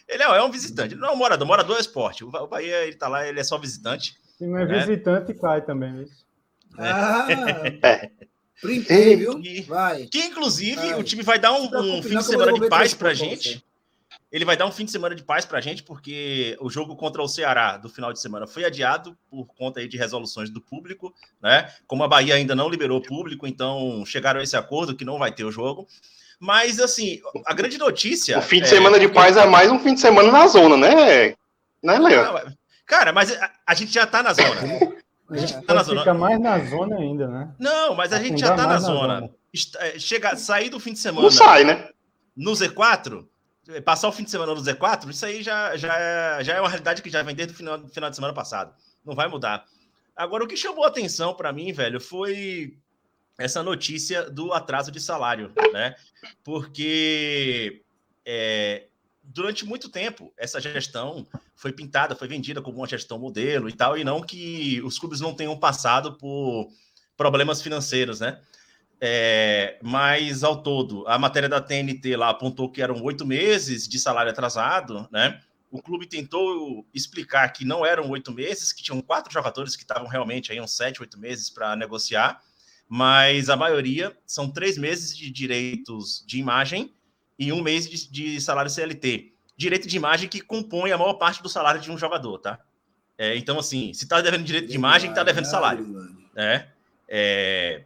Ele é, é um visitante, ele não é um morador, morador é esporte. O Ba- o Bahia, ele tá lá, ele é só visitante. Se não é É. visitante, cai também. Isso. Ah, É. brinquei, viu? E- Vai. Que inclusive Ai. o time vai dar um, preocupe um fim de que semana de paz pra gente. Ele vai dar um fim de semana de paz pra gente, porque o jogo contra o Ceará do final de semana foi adiado por conta aí de resoluções do público, né? Como a Bahia ainda não liberou o público, então chegaram a esse acordo que não vai ter o jogo. Mas, assim, a grande notícia. O fim de é- semana de paz é mais um fim de semana na zona, né? Né, Leandro? Não, Cara, mas a, a gente já tá na zona. A gente tá na zona. ficar mais na zona ainda, né? Não, mas a gente já Afundar tá na na zona. zona. É, Chega, sair do fim de semana Não sai, né? no Z4, eh, passar o fim de semana no Z4, isso aí já, já, é, já é uma realidade que já vem desde o final, final de semana passado. Não vai mudar. Agora, o que chamou a atenção para mim, velho, foi essa notícia do atraso de salário, né? Porque é, durante muito tempo essa gestão foi pintada, foi vendida como uma gestão modelo e tal, e não que os clubes não tenham passado por problemas financeiros, né? É, mas ao todo, a matéria da TNT lá apontou que eram oito meses de salário atrasado, né? O clube tentou explicar que não eram oito meses, que tinham quatro jogadores que estavam realmente aí uns sete, oito meses para negociar, mas a maioria são três meses de direitos de imagem e um mês de, de salário CLT. Direito de imagem que compõe a maior parte do salário de um jogador, tá? É, então, assim, se tá devendo direito de imagem, tá devendo salário né? É,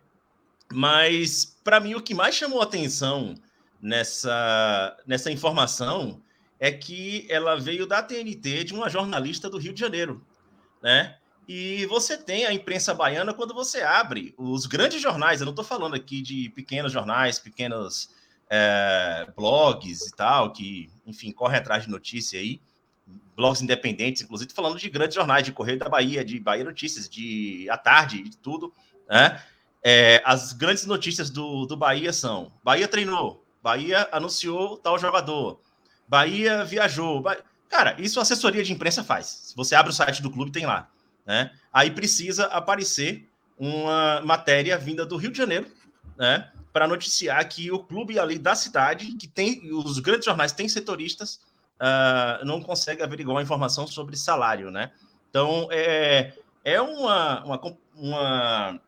mas para mim o que mais chamou atenção nessa nessa informação é que ela veio da TNT de uma jornalista do Rio de Janeiro, né? E você tem a imprensa baiana quando você abre os grandes jornais. Eu não estou falando aqui de pequenos jornais, pequenos é, blogs e tal, que, enfim, correm atrás de notícia aí, blogs independentes, inclusive, tô falando de grandes jornais, de Correio da Bahia, de Bahia Notícias, de A Tarde, de tudo, né? É, as grandes notícias do, do Bahia são: Bahia treinou, Bahia anunciou tal jogador, Bahia viajou. Cara, isso a assessoria de imprensa faz. Se você abre o site do clube, tem lá. Né? Aí precisa aparecer uma matéria vinda do Rio de Janeiro, né? Para noticiar que o clube ali da cidade, que tem os grandes jornais têm setoristas, uh, não consegue averiguar informação sobre salário, né? Então é, é uma, uma, uma,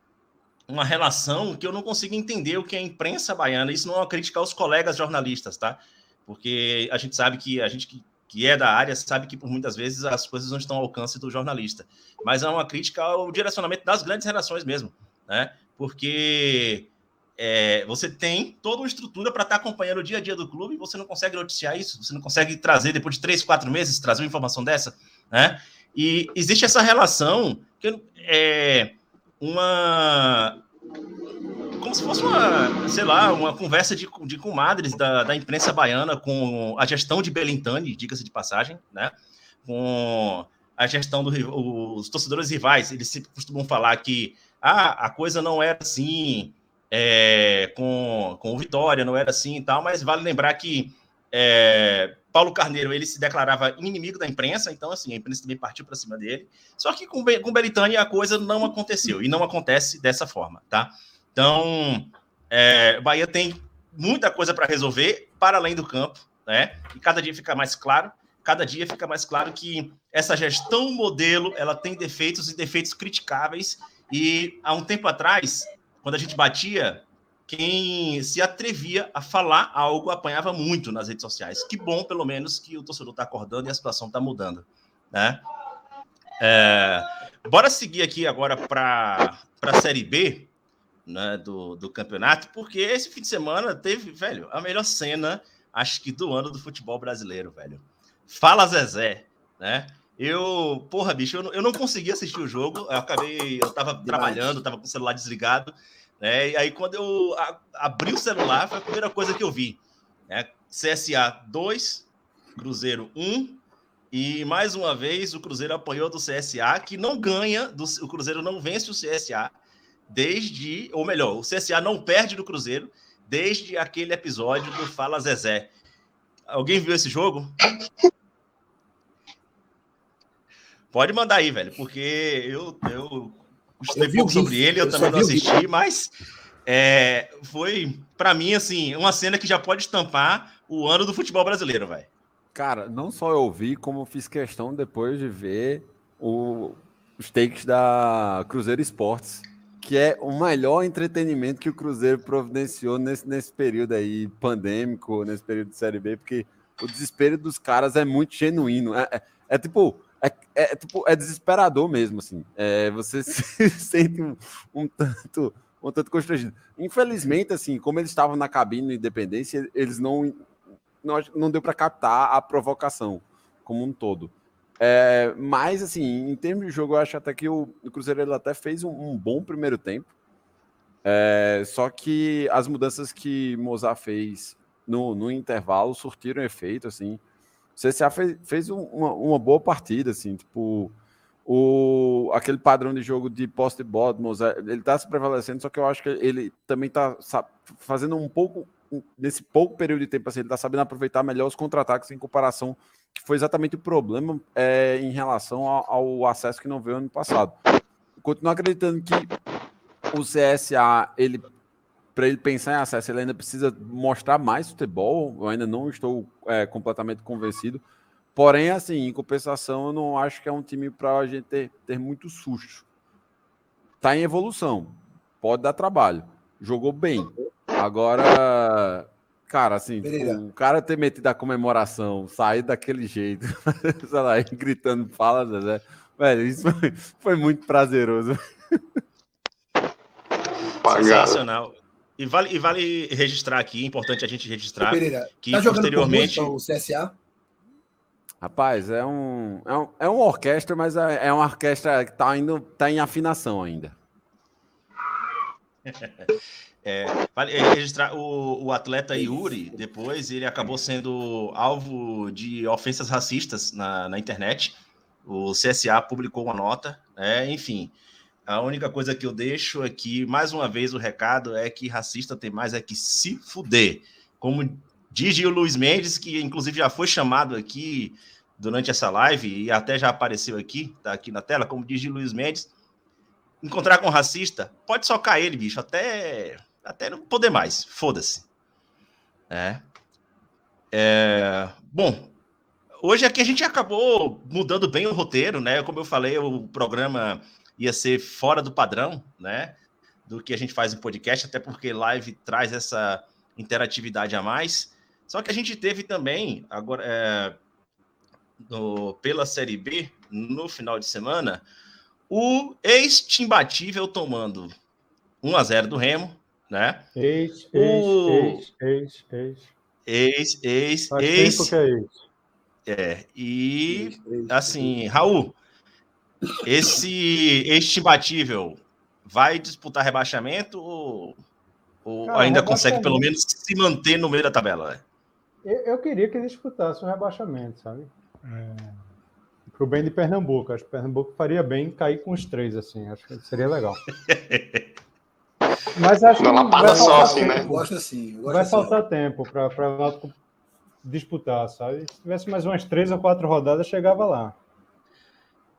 uma relação que eu não consigo entender o que é a imprensa baiana. Isso não é uma crítica aos colegas jornalistas, tá? Porque a gente sabe que a gente que que é da área, sabe que por muitas vezes as coisas não estão ao alcance do jornalista. Mas é uma crítica ao direcionamento das grandes relações mesmo, né? Porque é, você tem toda uma estrutura para estar tá acompanhando o dia a dia do clube e você não consegue noticiar isso, você não consegue trazer depois de três, quatro meses, trazer uma informação dessa, né? E existe essa relação que é uma como se fosse uma, sei lá, uma conversa de, de comadres da, da imprensa baiana com a gestão de Belintani, diga-se de passagem, né? Com a gestão dos do, torcedores rivais. Eles sempre costumam falar que ah, a coisa não era assim é, com, com o Vitória, não era assim e tal, mas vale lembrar que é, Paulo Carneiro ele se declarava inimigo da imprensa, então assim, a imprensa também partiu para cima dele. Só que com, com Belintani a coisa não aconteceu e não acontece dessa forma, tá? Então, é, Bahia tem muita coisa para resolver para além do campo, né? E cada dia fica mais claro, cada dia fica mais claro que essa gestão modelo ela tem defeitos e defeitos criticáveis. E há um tempo atrás, quando a gente batia, quem se atrevia a falar algo apanhava muito nas redes sociais. Que bom, pelo menos, que o torcedor está acordando e a situação está mudando, né? É, bora seguir aqui agora para a Série B né, do, do campeonato, porque esse fim de semana teve, velho, a melhor cena, acho que do ano do futebol brasileiro, velho. Fala Zezé, né? Eu, porra, bicho, eu não, eu não consegui assistir o jogo, eu acabei, eu tava trabalhando, tava com o celular desligado, né? E aí quando eu a, abri o celular, foi a primeira coisa que eu vi, né? CSA 2, Cruzeiro 1, e mais uma vez o Cruzeiro apanhou do CSA, que não ganha, do, o Cruzeiro não vence o CSA, desde, ou melhor, o CSA não perde do Cruzeiro desde aquele episódio do Fala Zezé. Alguém viu esse jogo? Pode mandar aí, velho, porque eu, eu gostei pouco sobre ele, eu, eu também não assisti, mas é, foi, para mim, assim, uma cena que já pode estampar o ano do futebol brasileiro, velho. Cara, não só eu vi, como fiz questão depois de ver o, os takes da Cruzeiro Esportes que é o melhor entretenimento que o Cruzeiro providenciou nesse, nesse período aí pandêmico, nesse período de Série B, porque o desespero dos caras é muito genuíno. É, é, é tipo, é, é, tipo, é desesperador mesmo, assim. É, você se sente um, um, tanto um tanto constrangido. Infelizmente, assim, como eles estavam na cabine de Independência, eles não não, não deu para captar a provocação como um todo. É, mas, assim, em termos de jogo, eu acho até que o, o Cruzeiro ele até fez um, um bom primeiro tempo. É, só que as mudanças que Mozart fez no, no intervalo surtiram efeito, assim. O CSA fez, fez um, uma, uma, boa partida, assim, tipo, o, aquele padrão de jogo de poste de bola Mozart, ele tá se prevalecendo, só que eu acho que ele também tá fazendo um pouco, nesse pouco período de tempo, assim, ele tá sabendo aproveitar melhor os contra-ataques em comparação que foi exatamente o problema é, em relação ao, ao, acesso que não veio ano passado. Continuo acreditando que o CSA, ele para ele pensar em acesso, ele ainda precisa mostrar mais futebol. Eu ainda não estou é, completamente convencido. Porém, assim, em compensação, eu não acho que é um time para a gente ter, ter muito susto. Está em evolução, pode dar trabalho. Jogou bem. Agora, Cara, assim, tipo, o cara ter metido a comemoração, sair daquele jeito, sei lá, gritando fala, Zezé. Velho, isso foi, foi muito prazeroso. Sensacional. E vale, e vale registrar aqui, importante a gente registrar Pereira, que tá posteriormente. o CSA? Rapaz, é um, é um, é uma orquestra, mas é, é uma orquestra que tá, indo, tá em afinação ainda. É, vale registrar o, o atleta Yuri, depois ele acabou sendo alvo de ofensas racistas na, na internet. O CSA publicou uma nota, né? enfim. A única coisa que eu deixo aqui, mais uma vez, o recado é que racista tem mais é que se fuder. Como diz o Luiz Mendes, que inclusive já foi chamado aqui durante essa live e até já apareceu aqui, tá aqui na tela, como diz o Luiz Mendes, encontrar com um racista, pode socar ele, bicho, até, até não poder mais. Foda-se. É. é. Bom, hoje aqui a gente acabou mudando bem o roteiro, né? Como eu falei, o programa ia ser fora do padrão, né? Do que a gente faz em podcast, até porque live traz essa interatividade a mais. Só que a gente teve também, agora, é, no, pela Série B, no final de semana, o ex-imbatível tomando 1 a 0 do Remo, né? Ex, ex, ex, ex, ex. Ex, ex, é. É, e assim, Raul, esse ex-imbatível vai disputar rebaixamento ou, ou Cara, ainda consegue pelo menos se manter no meio da tabela? Eu, eu queria que ele disputasse um rebaixamento, sabe? Para o bem de Pernambuco. Acho que Pernambuco faria bem cair com os três, assim. Acho que seria legal. Mas acho que Uma lapada vai só, faltar assim, tempo. né? Eu gosto assim. Eu gosto Vai assim. faltar tempo para o Náutico disputar, sabe? Se tivesse mais umas três ou quatro rodadas, chegava lá.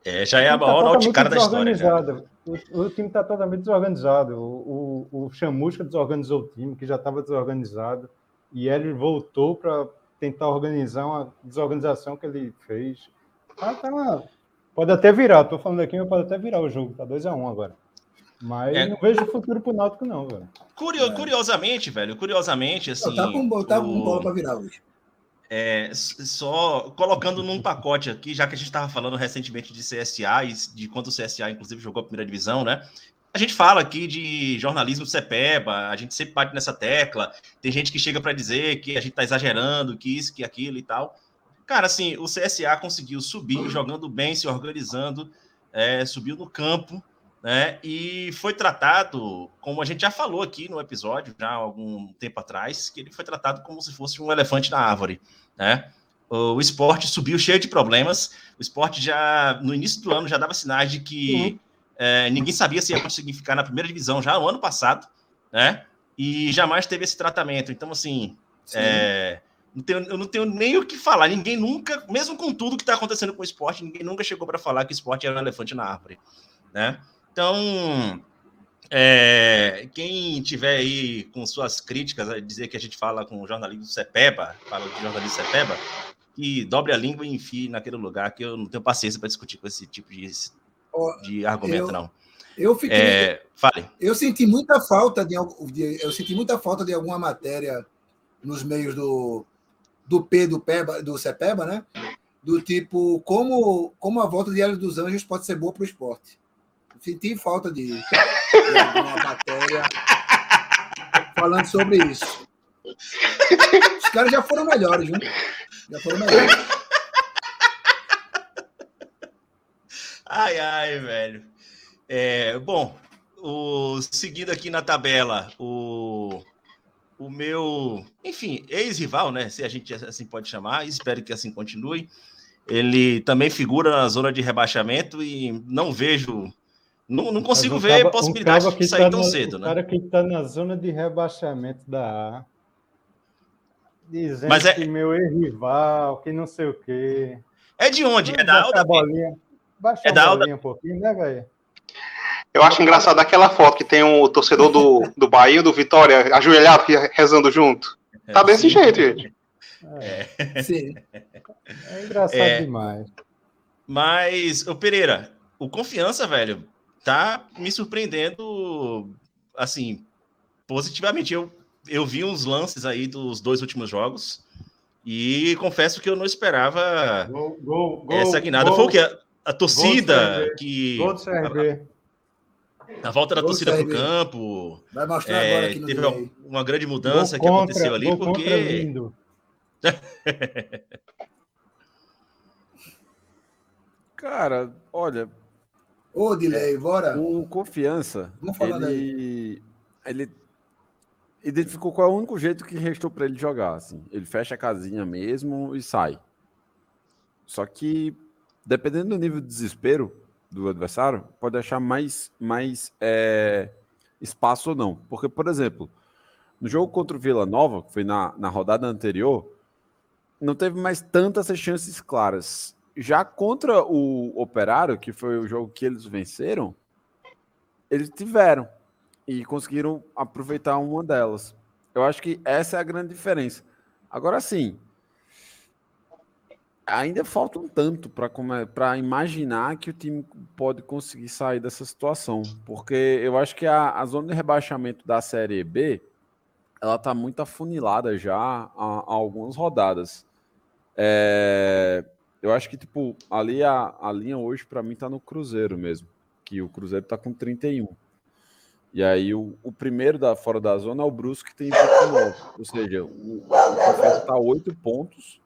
É, já é a tá maior nauticada da história. desorganizado. O, o time está totalmente desorganizado. O, o, o Chamusca desorganizou o time, que já estava desorganizado. E ele voltou para tentar organizar uma desorganização que ele fez. Tá, tá uma- Pode até virar, tô falando aqui, mas pode até virar o jogo. Tá 2x1 agora. Mas É. não vejo futuro pro Náutico, não, velho. Curio- Curiosamente, velho, curiosamente, assim. Não, tá com, tá com o- bola para virar hoje. É, só colocando num pacote aqui, já que a gente estava falando recentemente de CSA e de quando o CSA, inclusive, jogou a primeira divisão, né? A gente fala aqui de jornalismo CEPEBA, a gente sempre bate nessa tecla. Tem gente que chega para dizer que a gente está exagerando, que isso, que aquilo e tal. Cara, assim, o CSA conseguiu subir, jogando bem, se organizando, é, subiu no campo, né? E foi tratado, como a gente já falou aqui no episódio, já há algum tempo atrás, que ele foi tratado como se fosse um elefante na árvore, né? O esporte subiu cheio de problemas. O esporte já, no início do ano, já dava sinais de que é, ninguém sabia se ia conseguir ficar na primeira divisão já no ano passado, né? E jamais teve esse tratamento. Então, assim, é, não tenho, eu não tenho nem o que falar. Ninguém nunca, mesmo com tudo que está acontecendo com o esporte, ninguém nunca chegou para falar que o esporte era um elefante na árvore, né? Então, é, quem tiver aí com suas críticas a dizer que a gente fala com o jornalismo Cepeba, fala de jornalismo Cepeba, que dobre a língua e enfie naquele lugar, que eu não tenho paciência para discutir com esse tipo de, de argumento, eu- não. Eu fiquei. É, fale. Eu senti muita falta de, de- eu senti muita falta de alguma matéria nos meios do do P do Peba, do Cepeba, né? Do tipo como como a volta de Hélio dos Anjos pode ser boa para o esporte. Senti falta de, de alguma matéria falando sobre isso. Os caras já foram melhores, viu? Já foram melhores. Ai, ai, velho. É, bom, o, seguindo aqui na tabela, o, o meu, enfim, ex-rival, né? Se a gente assim pode chamar, espero que assim continue. Ele também figura na zona de rebaixamento e não vejo, não, não consigo um ver cabo- um possibilidade cabo de sair tá tão no- cedo, o né? cara que está na zona de rebaixamento da A, dizendo Mas é- que meu ex-rival, que não sei o quê. É de onde? É da Baixa Alda? a bolinha, baixa É a da Alda? bolinha um pouquinho, né, velho? Eu acho engraçado aquela foto que tem um torcedor do, do Bahia, do Vitória, ajoelhado, rezando junto. Tá desse Sim. jeito, gente. Sim. É engraçado É. demais. Mas, o Pereira, o confiança, velho, tá me surpreendendo, assim, positivamente. Eu, eu vi uns lances aí dos dois últimos jogos e confesso que eu não esperava Gol, gol, gol, essa guinada. Foi o que? A, a torcida, que CRB. a volta da torcida pro CRB. campo, Vai mostrar é, agora aqui no teve uma, uma grande mudança que contra, aconteceu ali, porque lindo. Cara, olha. Ô, Dilei, bora. O Confiança, Vamos falar ele, ele identificou qual é o único jeito que restou para ele jogar. Assim. Ele fecha a casinha mesmo e sai. Só que, dependendo do nível de desespero do adversário, pode achar mais, mais é, espaço ou não. Porque, por exemplo, no jogo contra o Vila Nova, que foi na, na rodada anterior, não teve mais tantas chances claras. Já contra o Operário, que foi o jogo que eles venceram, eles tiveram e conseguiram aproveitar uma delas. Eu acho que essa é a grande diferença. Agora sim, ainda falta um tanto para imaginar que o time pode conseguir sair dessa situação, porque eu acho que a, a zona de rebaixamento da Série B ela está muito afunilada já há, há algumas rodadas. É, eu acho que tipo ali a, a linha hoje para mim está no Cruzeiro mesmo, que o Cruzeiro está com 31. E aí o, o, primeiro da fora da zona é o Brusque que tem 29. Ou seja, o, o a 8 pontos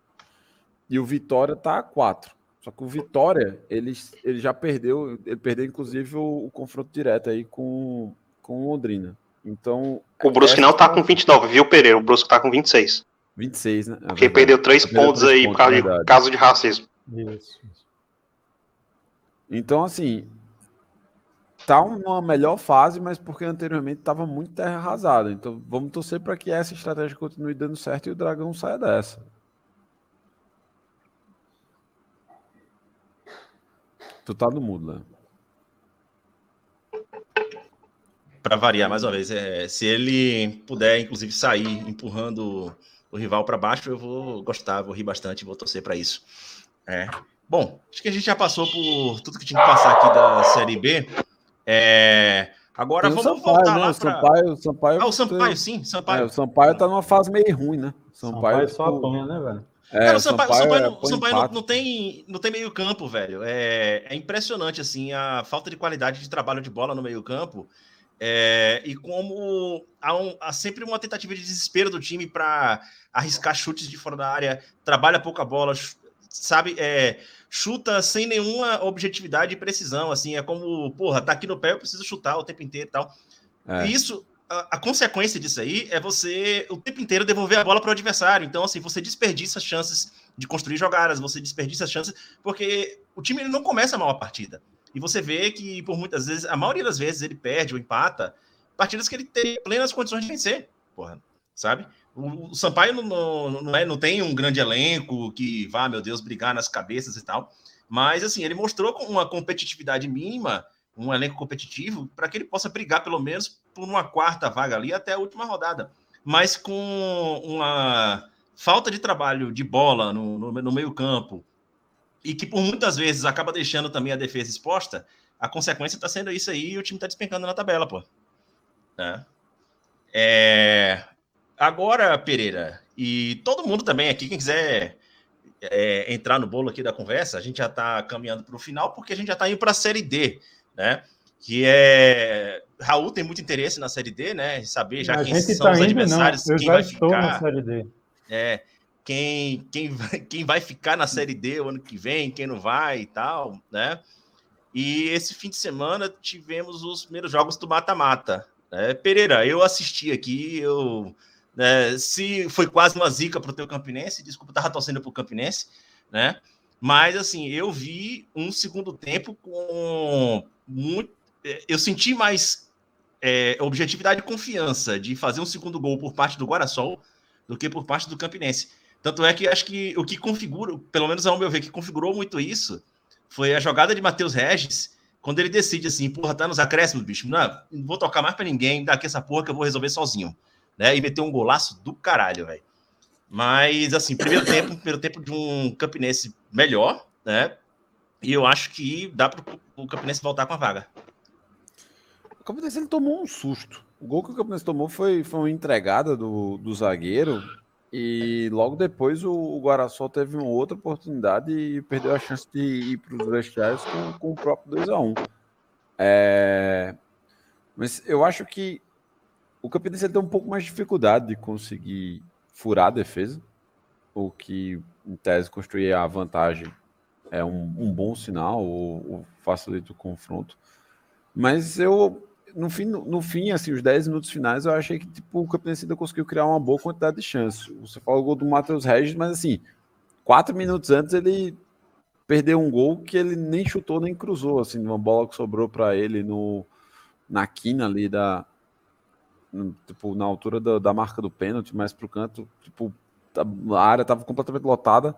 e o Vitória está a 4. Só que o Vitória, ele, ele já perdeu, ele perdeu inclusive o, o confronto direto aí com, com o Londrina. Então. O Brusque não está com 29, viu, Pereira? O Brusque está com 26. 26, né? É Porque perdeu 3 pontos aí por causa de caso de racismo. Isso. Então, assim, tá numa melhor fase, mas porque anteriormente estava muito terra arrasada. Então vamos torcer para que essa estratégia continue dando certo e o Dragão saia dessa. Tu tá no mudo, né? Para variar mais uma vez, é, se ele puder, inclusive, sair empurrando o rival para baixo, eu vou gostar, vou rir bastante, vou torcer para isso. É. Bom, acho que a gente já passou por tudo que tinha que passar aqui da Série B. É, agora vamos Sampaio, voltar né? lá O para. Sampaio, o Sampaio, Ah, o Sampaio, sim, Sampaio. É, o Sampaio tá numa fase meio ruim, né? O Sampaio Sampaio, só tipo, apanha, né, velho? é, Cara, o Sampaio, Sampaio, Sampaio é, Sampaio não, não tem, não tem meio campo, velho. É, é impressionante, assim, a falta de qualidade de trabalho de bola no meio campo. É, e como há, um- há sempre uma tentativa de desespero do time para arriscar chutes de fora da área, trabalha pouca bola, sabe? É, chuta sem nenhuma objetividade e precisão, assim, é como, porra, tá aqui no pé, eu preciso chutar o tempo inteiro e tal. É. E isso, a, a consequência disso aí é você o tempo inteiro devolver a bola para o adversário. Então, assim, você desperdiça as chances de construir jogadas, você desperdiça as chances, porque o time ele não começa mal a partida. E você vê que, por muitas vezes, a maioria das vezes ele perde ou empata partidas que ele tem plenas condições de vencer, porra, sabe? O, o Sampaio não, não, não, é, não tem um grande elenco que vá, meu Deus, brigar nas cabeças e tal, mas, assim, ele mostrou uma competitividade mínima, um elenco competitivo, para que ele possa brigar, pelo menos, por uma quarta vaga ali até a última rodada. Mas com uma falta de trabalho de bola no, no, no meio-campo, e que por muitas vezes acaba deixando também a defesa exposta, a consequência está sendo isso aí e o time está despencando na tabela, pô. Né? É... Agora, Pereira, e todo mundo também aqui, quem quiser é, entrar no bolo aqui da conversa, a gente já está caminhando para o final, porque a gente já está indo para a Série D, né? Que é. Raul tem muito interesse na Série D, né? Saber já a quem gente são tá os indo, adversários, não. Eu já vai estou ficar. na Série D. É, quem, quem, vai, quem vai ficar na Série D o ano que vem, quem não vai e tal, né? E esse fim de semana tivemos os primeiros jogos do mata-mata. Né? Pereira, eu assisti aqui, eu. né, se foi quase uma zica para o teu Campinense, desculpa, estava torcendo para o Campinense, né? Mas assim, eu vi um segundo tempo com muito. Eu senti mais é, objetividade e confiança de fazer um segundo gol por parte do Guarasol do que por parte do Campinense. Tanto é que acho que o que configura, pelo menos ao meu ver, que configurou muito isso, foi a jogada de Matheus Regis, quando ele decide assim, porra, tá nos acréscimos, bicho, não, não vou tocar mais para ninguém, daqui essa porra que eu vou resolver sozinho, né? E meteu um golaço do caralho, velho. Mas, assim, primeiro tempo, primeiro tempo de um Campinense melhor, né? E eu acho que dá para o Campinense voltar com a vaga. O Campinense ele tomou um susto. O gol que o Campinense tomou foi, foi uma entregada do, do zagueiro e logo depois o, o Guaraçol teve uma outra oportunidade e perdeu a chance de ir para os vestiários com, com o próprio 2x1. É... Mas eu acho que o Campinense tem um pouco mais de dificuldade de conseguir furar a defesa, o que em tese construir a vantagem é um, um bom sinal ou, ou facilita o confronto. Mas eu, no fim, no fim, assim, os 10 minutos finais, eu achei que tipo, o Campinense ainda conseguiu criar uma boa quantidade de chances. Você falou o gol do Matheus Regis, mas assim, quatro minutos antes ele perdeu um gol que ele nem chutou nem cruzou, assim, uma bola que sobrou para ele no, na quina ali da, no, tipo, na altura da, da marca do pênalti, mais para o canto, tipo, a área estava completamente lotada,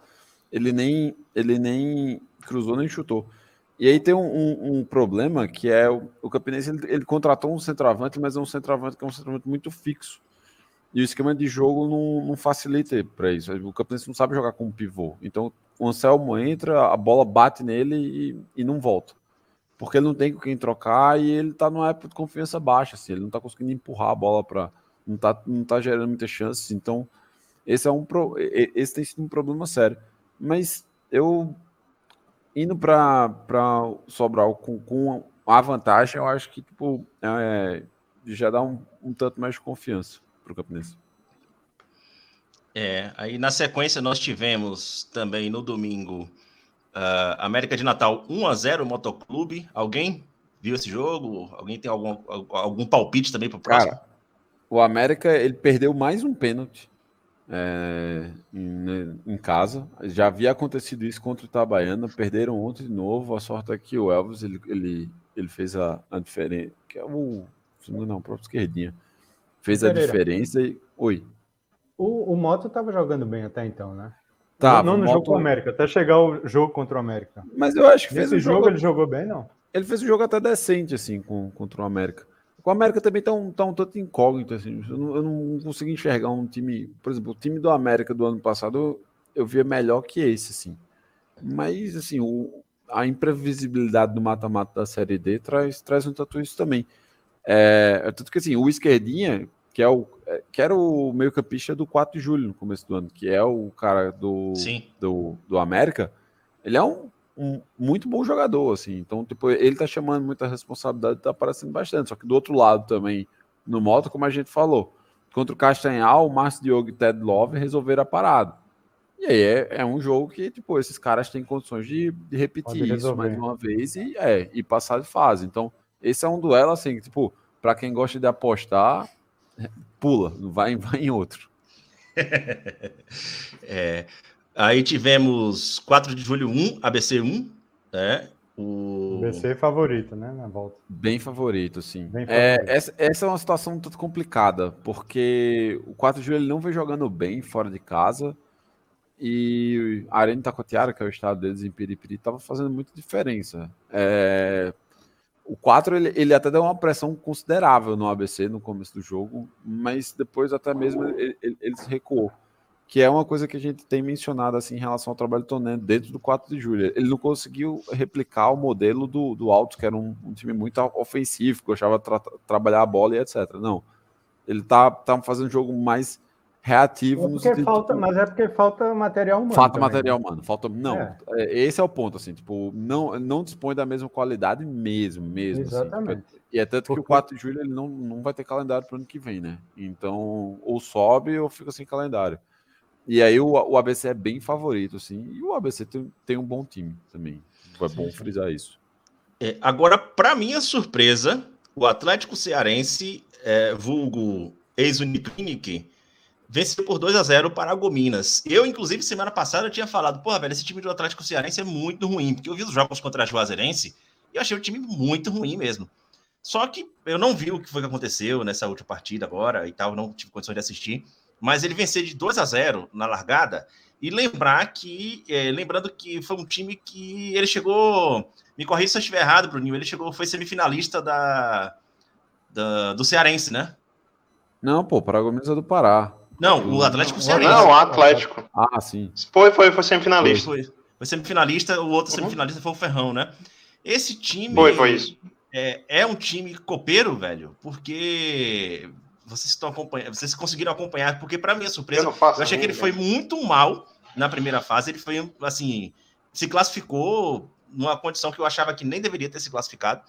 ele nem, ele nem cruzou nem chutou. E aí tem um, um, um problema que é o, o Campinense ele, ele, contratou um centroavante, mas é um centroavante que é um centroavante muito fixo. E o esquema de jogo não, não facilita para isso. O Campinense não sabe jogar com um pivô. Então o Anselmo entra, a bola bate nele e, e não volta. Porque ele não tem com quem trocar e ele está numa época de confiança baixa. Assim, ele não está conseguindo empurrar a bola para. Não está não tá gerando muitas chances. Então, esse, é um esse tem sido um problema sério. Mas eu indo para Sobral com, com a vantagem, eu acho que tipo, é, já dá um, um tanto mais de confiança para o Campinense. É, aí na sequência nós tivemos também no domingo uh, América de Natal 1 a 0 Motoclube. Alguém viu esse jogo? Alguém tem algum, algum palpite também para o próximo? Cara, o América ele perdeu mais um pênalti é, em, em, casa. Já havia acontecido isso contra o Itabaiana, perderam ontem de novo. A sorte é que o Elvis ele, ele, ele fez a, a diferença, que é o não, o próprio esquerdinha. Fez Pereira. a diferença e. Oi. O, o Moto estava jogando bem até então, né? Tá, não, no Moto... jogo com o América, até chegar o jogo contra o América. Mas eu acho que Nesse fez jogo, jogo ele jogou bem, não? Ele fez um jogo até decente, assim, com, contra o América. O América também está um, tá um tanto incógnito, assim. Eu não, eu não consigo enxergar um time. Por exemplo, o time do América do ano passado eu, via melhor que esse, assim. Mas, assim, o, a imprevisibilidade do mata-mata da Série D traz, traz um tanto isso também. É, é tanto que, assim, o esquerdinha, que é o é, que era o meio-campista do 4 de julho no começo do ano, que é o cara do, do, do América, ele é um um muito bom jogador, assim. Então, tipo, ele tá chamando muita responsabilidade, tá aparecendo bastante. Só que do outro lado também, no moto, como a gente falou, contra o Castanhal, o Márcio Diogo e Ted Love resolveram a parada. E aí é, é, um jogo que, tipo, esses caras têm condições de, de repetir isso mais uma vez e, é, e passar de fase. Então, esse é um duelo, assim, tipo, para quem gosta de apostar, pula, vai, vai em outro. é, Aí tivemos 4 de julho 1, ABC 1, né? O ABC favorito, né? Na volta. Bem favorito, sim. Bem é, favorito. É, essa, essa, é uma situação muito complicada, porque o 4 de julho ele não vem jogando bem fora de casa. E a Arena Tacotiara, que é o estado deles em Piripiri, estava fazendo muita diferença. É, o 4 ele, ele até deu uma pressão considerável no ABC no começo do jogo, mas depois até mesmo ele, ele, ele se recuou que é uma coisa que a gente tem mencionado assim em relação ao trabalho do Toné dentro do 4 de julho. Ele não conseguiu replicar o modelo do, do Alto, que era um, um time muito ofensivo, que gostava de tra trabalhar a bola e etc. Não. Ele tá, tá fazendo um jogo mais reativo. É porque falta, mas é porque falta material humano. Falta também. material humano. Falta, não, é. é. esse é o ponto, assim, tipo, não, não dispõe da mesma qualidade mesmo, mesmo. Assim. Exatamente. Assim, e é tanto porque... que o 4 de julho ele não, não vai ter calendário para o ano que vem, né? Então, ou sobe ou fica sem calendário. E aí o, o ABC é bem favorito, assim. E o ABC tem, tem um bom time também. É bom frisar isso. É, agora, para minha surpresa, o Atlético Cearense, é, vulgo ex-Uniclinic, venceu por 2 a 0 para Gominas. Eu, inclusive, semana passada eu tinha falado, porra, velho, esse time do Atlético Cearense é muito ruim, porque eu vi os jogos contra a Juazeirense e eu achei o time muito ruim mesmo. Só que eu não vi o que foi que aconteceu nessa última partida agora e tal, não tive condições de assistir mas ele vencer de 2 a 0 na largada e lembrar que, é, lembrando que foi um time que ele chegou, me corrija se eu estiver errado, Bruninho, ele chegou, foi semifinalista da, da do Cearense, né? Não, pô, Paragominas é do Pará. Não, o Atlético não, Cearense. Não, o Atlético. Ah, sim. Foi, foi, foi semifinalista. Foi, foi, foi semifinalista, o outro uhum. semifinalista foi o Ferrão, né? Esse time. Foi, foi isso. É, é um time copeiro, velho, porque vocês estão acompanhando, vocês conseguiram acompanhar, porque, para mim é surpresa, eu, eu achei que ele foi muito mal na primeira fase. Ele foi assim, se classificou numa condição que eu achava que nem deveria ter se classificado.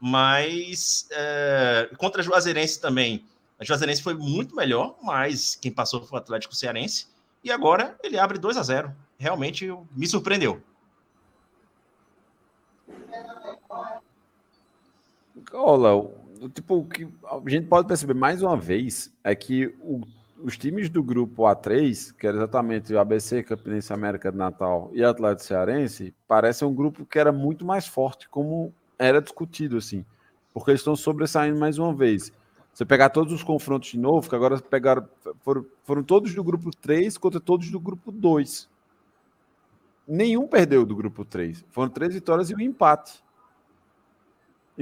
Mas é, contra a Juazeirense também. A Juazeirense foi muito melhor, mas quem passou foi o Atlético Cearense. E agora ele abre 2 a 0 Realmente me surpreendeu. Olá, tipo, o que a gente pode perceber mais uma vez é que o- os times do grupo A3, que era exatamente o ABC, Campinense América de Natal e Atlético Cearense, parecem um grupo que era muito mais forte, como era discutido, assim, porque eles estão sobressaindo mais uma vez. Você pegar todos os confrontos de novo, que agora pegaram, foram, foram todos do grupo 3 contra todos do grupo 2. Nenhum perdeu do grupo 3. Foram três vitórias e um empate.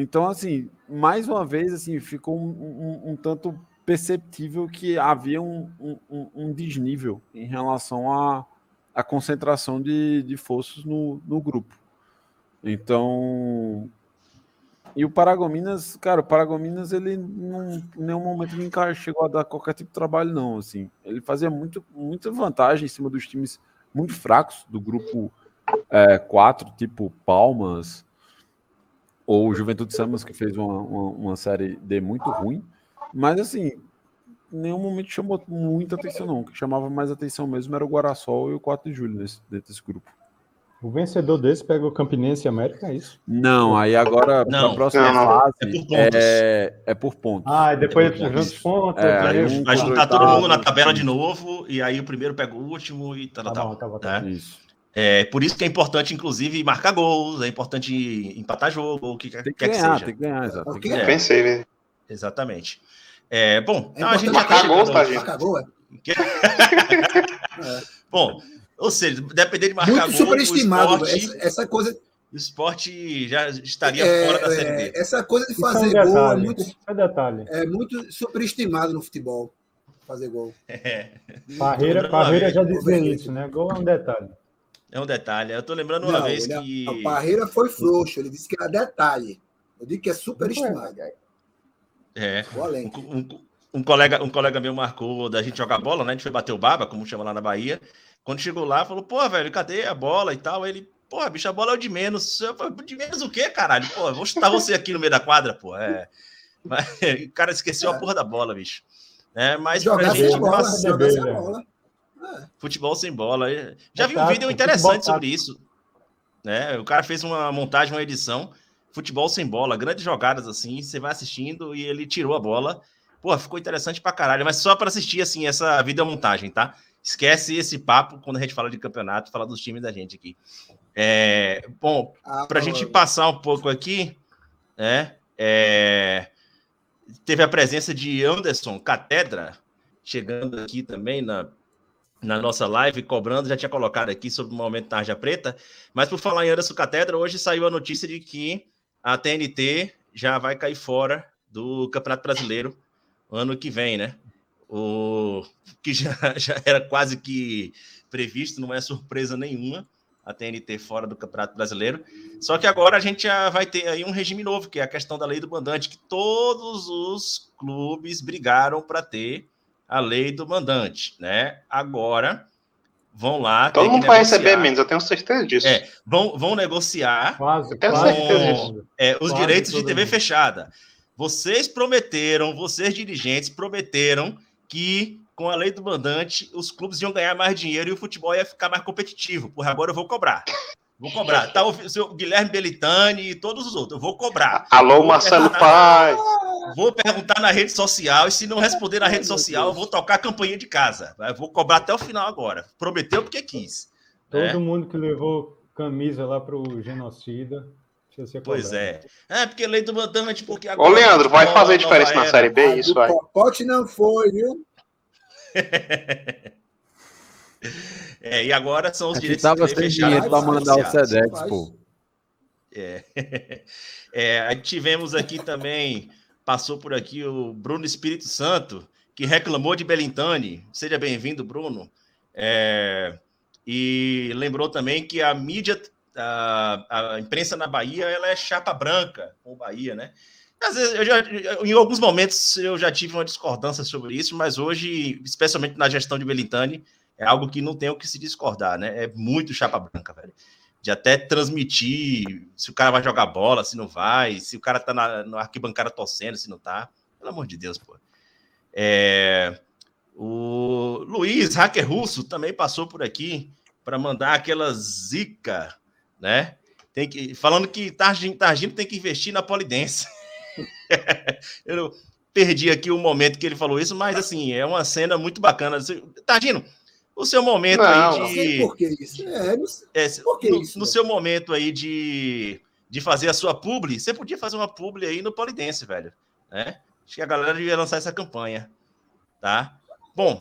Então, assim, mais uma vez, assim, ficou um, um- um tanto perceptível que havia um, um- um- desnível em relação à, à concentração de, de forças no, no grupo. Então, e o Paragominas, cara, o Paragominas, ele não, em nenhum momento nunca chegou a dar qualquer tipo de trabalho, não, assim. Ele fazia muito, muita vantagem em cima dos times muito fracos do grupo 4, tipo Palmas, ou Juventude Samas, que fez uma, uma, uma série D muito ruim. Mas, assim, em nenhum momento chamou muita atenção, não. O que chamava mais atenção mesmo era o Guarasol e o 4 de julho nesse, dentro desse grupo. O vencedor desse pega o Campinense e América, é isso? Não, aí agora, Não, a próxima não, fase É por pontos. é, é por pontos. Ah, e depois É por junta pontos. os pontos. É, um Vai juntar todo mundo na tabela de novo, e aí o primeiro pega o último e tal, Tá tal, tá tá, tá né? Isso. É, por isso que é importante, inclusive, marcar gols, é importante empatar jogo, o que que quer que seja. tem que ganhar, exato. Tem que Ok. É. Pensei, né? Exatamente. É, bom, É então a gente já tá marcar gols, tá, gente? Marca gol, é. Bom, ou seja, depender de marcar Muito gol, superestimado. o esporte, Essa, essa coisa, o esporte já estaria é, fora da Série é, B. essa coisa de Isso é um fazer gol é muito, é detalhe. é muito superestimado no futebol. Fazer gol. É, Parreira uma já dizia isso, né? Gol é um detalhe. É um detalhe. Eu tô lembrando uma Não, vez ele- que. A Parreira foi frouxo. Ele disse que era detalhe. Eu digo que é superestimado. É, Vou além. um, um- um colega, um colega meu marcou da gente jogar bola, né? A gente foi bater o baba, como chama lá na Bahia. Quando chegou lá, falou, pô, velho, cadê a bola e tal? Aí Ele, pô, bicho, a bola é o de menos. Eu falei, de menos o quê, caralho? Pô, vou chutar você aqui no meio da quadra, pô. É. Mas, o cara esqueceu a porra da bola, bicho. É, mas pra Jogar sem gente a bola. passa- Jogar sem a velho. bola. Futebol sem bola. Já vi um vídeo interessante sobre isso. Né? O cara fez uma montagem, uma edição, futebol sem bola, grandes jogadas assim, você vai assistindo e ele tirou a bola. Pô, ficou interessante pra caralho, mas só para assistir assim essa videomontagem, tá? Esquece esse papo quando a gente fala de campeonato, fala dos times da gente aqui. É, bom, Ah, para a gente passar um pouco aqui, né? é, teve a presença de Anderson Catedra chegando aqui também na, na nossa live, cobrando, já tinha colocado aqui sobre o momento Tarja Preta, mas por falar em Anderson Catedra, hoje saiu a notícia de que a TNT já vai cair fora do Campeonato Brasileiro ano que vem, né? O que já, já era quase que previsto, não é surpresa nenhuma a TNT fora do Campeonato Brasileiro. Só que agora a gente já vai ter aí um regime novo, que é a questão da lei do mandante, que todos os clubes brigaram para ter a lei do mandante, né? Agora vão lá. Todo mundo vai receber menos, eu tenho certeza disso. É, vão, vão negociar Quase, tenho quase. é, os Quase direitos de TV mundo. fechada. Vocês prometeram, vocês dirigentes prometeram que com a lei do mandante os clubes iam ganhar mais dinheiro e o futebol ia ficar mais competitivo. Porra, agora eu vou cobrar. Vou cobrar. Tá o seu Guilherme Belitani e todos os outros. Eu vou cobrar. Alô, Vou Marcelo Paz. Vou perguntar na rede social e se não responder na rede social, eu vou tocar a campainha de casa. Eu vou cobrar até o final agora. Prometeu porque quis. Todo É. mundo que levou camisa lá pro genocida. Pois é. É, porque lei do mandante, porque Ô, agora. Leandro, vai fazer diferença na. Série B? A Isso do vai. Popote não foi, viu? É, e agora são os direitos tava de sem dinheiro pra mandar o. Sedex, pô. É. É, tivemos aqui também, passou por aqui o Bruno Espírito Santo, que reclamou de Belintani. Seja bem-vindo, Bruno. É, e lembrou também que a mídia, a, a imprensa na Bahia, ela é chapa branca com o Bahia, né? Às vezes, eu já, em alguns momentos eu já tive uma discordância sobre isso, mas hoje, especialmente na gestão de Belintani, é algo que não tem o que se discordar, né? É muito chapa branca, velho de até transmitir se o cara vai jogar bola, se não vai, se o cara tá na, na arquibancada torcendo, se não tá. Pelo amor de Deus, pô. É, o Luiz, hacker russo, também passou por aqui para mandar aquela zica, né? Tem que, falando que Targino, Targino tem que investir na polidense. eu perdi aqui o momento que ele falou isso, mas assim, é uma cena muito bacana. Tardino, o seu momento Não, aí de. Por que isso? É, não sei. É, Por que no, isso, no velho? seu momento aí de, de fazer a sua publi, você podia fazer uma publi aí no Polidense, velho. Né? Acho que a galera devia lançar essa campanha. Tá? Bom,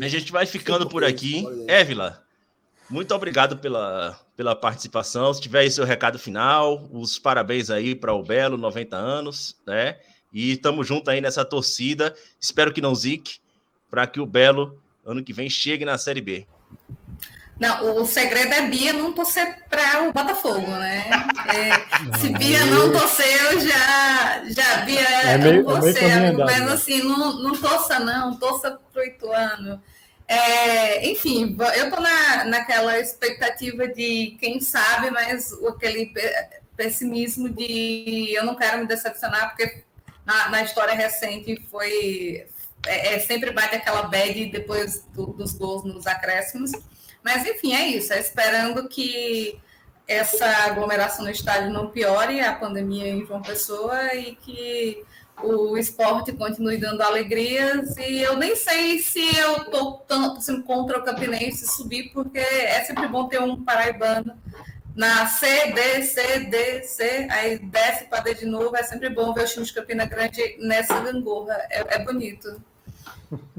a gente vai ficando por por aqui. Évila, muito obrigado pela, pela participação. Se tiver aí seu recado final, os parabéns aí para o Belo, 90 anos, né? E estamos juntos aí nessa torcida. Espero que não zique, para que o Belo, ano que vem, chegue na Série B. Não, o segredo é Bia não torcer para o Botafogo, né? É, se Bia não torcer, eu já, já Bia É meio- com é andado, mas né? assim, não, não torça não, torça pro Ituano. É, enfim, eu tô na, naquela expectativa de quem sabe, mas o- aquele pe- pessimismo de eu não quero me decepcionar, porque na, na história recente foi é, é, sempre bate aquela bad depois do- dos gols nos acréscimos. Mas enfim, é isso. É esperando que essa aglomeração no estádio não piore a pandemia em João Pessoa e que o esporte continue dando alegrias. E eu nem sei se eu estou tanto contra o Campinense subir, porque é sempre bom ter um paraibano na C, D, C, D, C, aí desce para D de novo. É sempre bom ver o time de Campina Grande nessa gangorra. É, é bonito.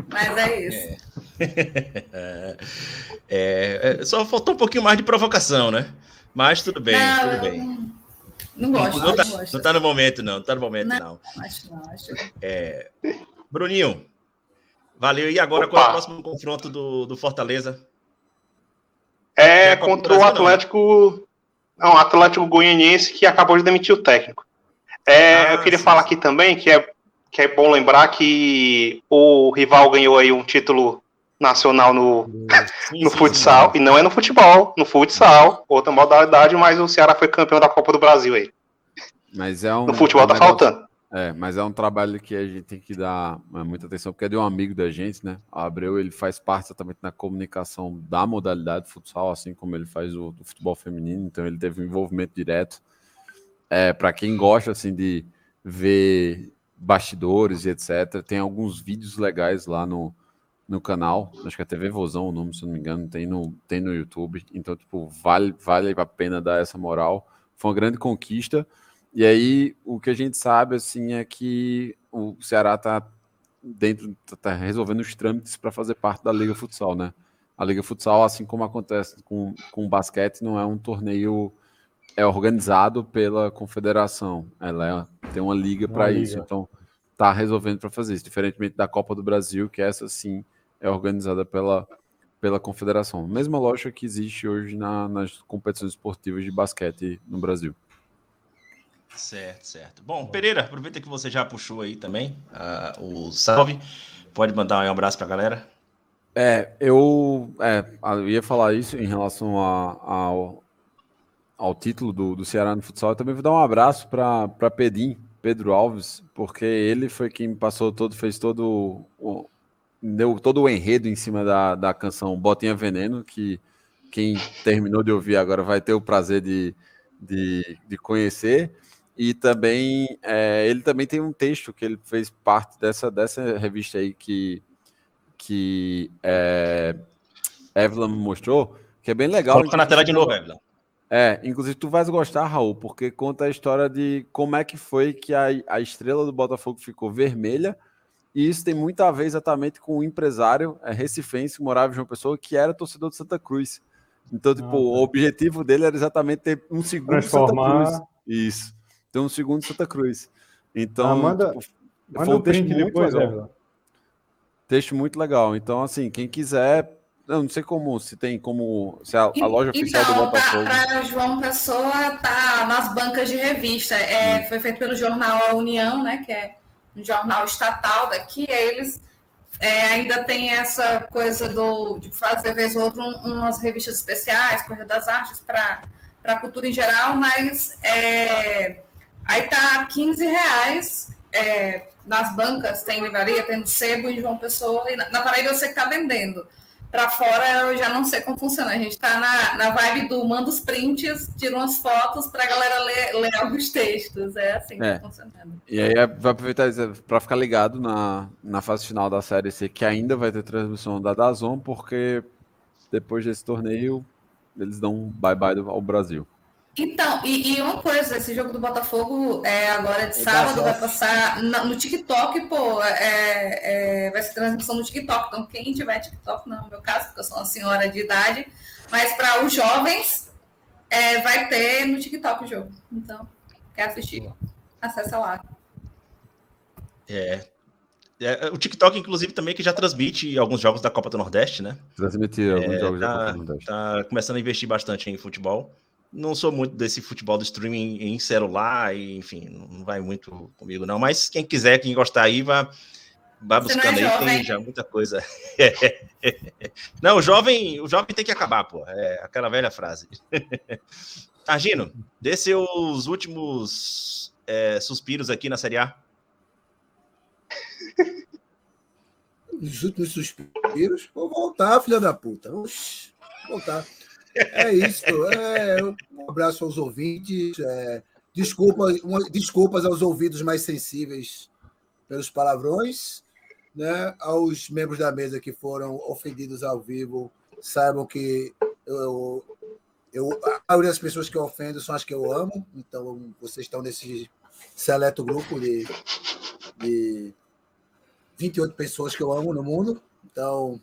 Mas é isso. É, é, só faltou um pouquinho mais de provocação, né? Mas tudo bem, não, tudo bem. Não, não gosto, Não não, tá, gosto. não tá no momento, não. Não tá no momento, não. Não, acho não, acho. É, Bruninho, valeu. E agora, qual é o próximo confronto do, do Fortaleza? É é contra o Brasil, não? Atlético. Não, Atlético Goianiense que acabou de demitir o técnico. É, Ah, eu queria sim, falar sim. aqui também que é, que é bom lembrar que o rival ganhou aí um título nacional no, Sim, no sim, futsal, e não é no futebol, no futsal, outra modalidade, mas o Ceará foi campeão da Copa do Brasil aí. Mas é um. No futebol é um tá faltando. É, mas é um trabalho que a gente tem que dar é, muita atenção, porque é de um amigo da gente, né? O Abreu, ele faz parte exatamente na comunicação da modalidade de futsal, assim como ele faz o do futebol feminino, então ele teve um envolvimento direto. É, para quem gosta, assim, de ver bastidores e etc., tem alguns vídeos legais lá no, no canal, acho que é TV Vozão o nome, se não me engano, tem no, tem no YouTube, então, tipo, vale, vale a pena dar essa moral. Foi uma grande conquista, e aí, o que a gente sabe, assim, é que o Ceará tá dentro, tá- tá resolvendo os trâmites para fazer parte da Liga Futsal, né? A Liga Futsal, assim como acontece com, com o basquete, não é um torneio é organizado pela confederação. Ela é- tem uma liga para isso, então tá resolvendo para fazer isso, diferentemente da Copa do Brasil, que essa sim é organizada pela pela confederação. Mesma lógica que existe hoje na- nas competições esportivas de basquete no Brasil. Certo, certo. Bom, Pereira, aproveita que você já puxou aí também ah, o salve. Pode mandar um abraço pra galera. É, eu, é, eu ia falar isso em relação a- ao, ao título do, do Ceará no futsal. Eu também vou dar um abraço para Pedim, Pedro Alves, porque ele foi quem passou todo, fez todo o, deu todo o enredo em cima da, da canção Botinha Veneno, que quem terminou de ouvir agora vai ter o prazer de, de, de conhecer. E também é, ele também tem um texto que ele fez parte dessa, dessa revista aí que que é, Evelyn mostrou, que é bem legal. Coloca na tela de novo, Evelyn. É, inclusive tu vais gostar, Raul, porque conta a história de como é que foi que a, a estrela do Botafogo ficou vermelha, e isso tem muito a ver exatamente com o empresário é, recifense que morava em João Pessoa, que era torcedor de Santa Cruz. Então, tipo, o objetivo dele era exatamente ter um segundo de Santa Transformar- Cruz. Isso. Ter um segundo de Santa Cruz. Então, Ah, manda- tipo, Manda foi um print depois, legal. Evelyn. Texto muito legal. Então, assim, quem quiser, eu não sei como, se tem como, se a, a loja oficial do Então, Botafogo. para João Pessoa, tá nas bancas de revista. É, Foi feito pelo jornal A União, né, que é um jornal estatal daqui. Eles é, ainda tem essa coisa do, de fazer, vez ou outra, um- umas revistas especiais, Correio das Artes, para a cultura em geral, mas é, aí tá 15 reais é, nas bancas, tem livraria, tem no sebo em João Pessoa, e na, na Paraíba você que está vendendo. Pra fora eu já não sei como funciona. A gente tá na, na vibe do manda os prints, tira umas fotos pra galera ler, ler alguns textos. É assim que É. tá funcionando. E aí é, vai aproveitar pra ficar ligado na, na fase final da Série C, que ainda vai ter transmissão da Dazon, porque depois desse torneio eles dão um bye-bye ao Brasil. Então, e, e uma coisa, esse jogo do Botafogo é agora de É sábado, da vai passar na- no TikTok, pô, é, é, vai ser transmissão no TikTok. Então, quem tiver TikTok, não é o meu caso, porque eu sou uma senhora de idade, mas para os jovens, é, vai ter no TikTok o jogo. Então, quer assistir? Acessa lá. É. É, o TikTok, inclusive, também que já transmite alguns jogos da Copa do Nordeste, né? Transmitir alguns É, jogos da tá, Copa do Nordeste. tá começando a investir bastante em futebol. Não sou muito desse futebol do streaming em celular, e, enfim, não vai muito comigo, não. Mas quem quiser, quem gostar aí, vá, vá Você buscando é aí, tem já muita coisa. não, o jovem, o jovem tem que acabar, pô. É aquela velha frase. Targino, dê seus últimos é, suspiros aqui na Série A. Os últimos suspiros. Vou voltar, filha da puta. Oxi, voltar. É isso. É, um abraço aos ouvintes. é, desculpa, uma- desculpas aos ouvidos mais sensíveis pelos palavrões. Né? Aos membros da mesa que foram ofendidos ao vivo, saibam que eu, eu, a maioria das pessoas que eu ofendo são as que eu amo. Então, vocês estão nesse seleto grupo de, de 28 pessoas que eu amo no mundo. Então,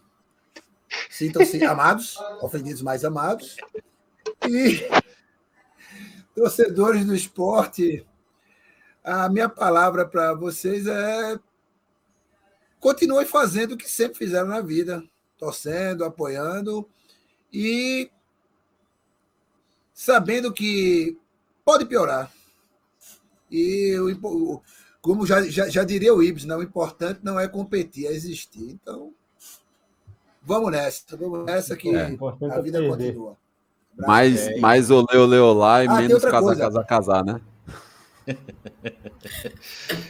sintam-se amados, ofendidos mais amados. E torcedores do esporte, a minha palavra para vocês é continuem fazendo o que sempre fizeram na vida, torcendo, apoiando e sabendo que pode piorar. E o como já, já, já diria o Ibs, não, o importante não é competir, é existir. Então, vamos nessa, vamos nessa que É. A é vida perder. continua. Mais, É, mais olê, olê, olá e Ah, menos casar, coisa. casar, casar, né?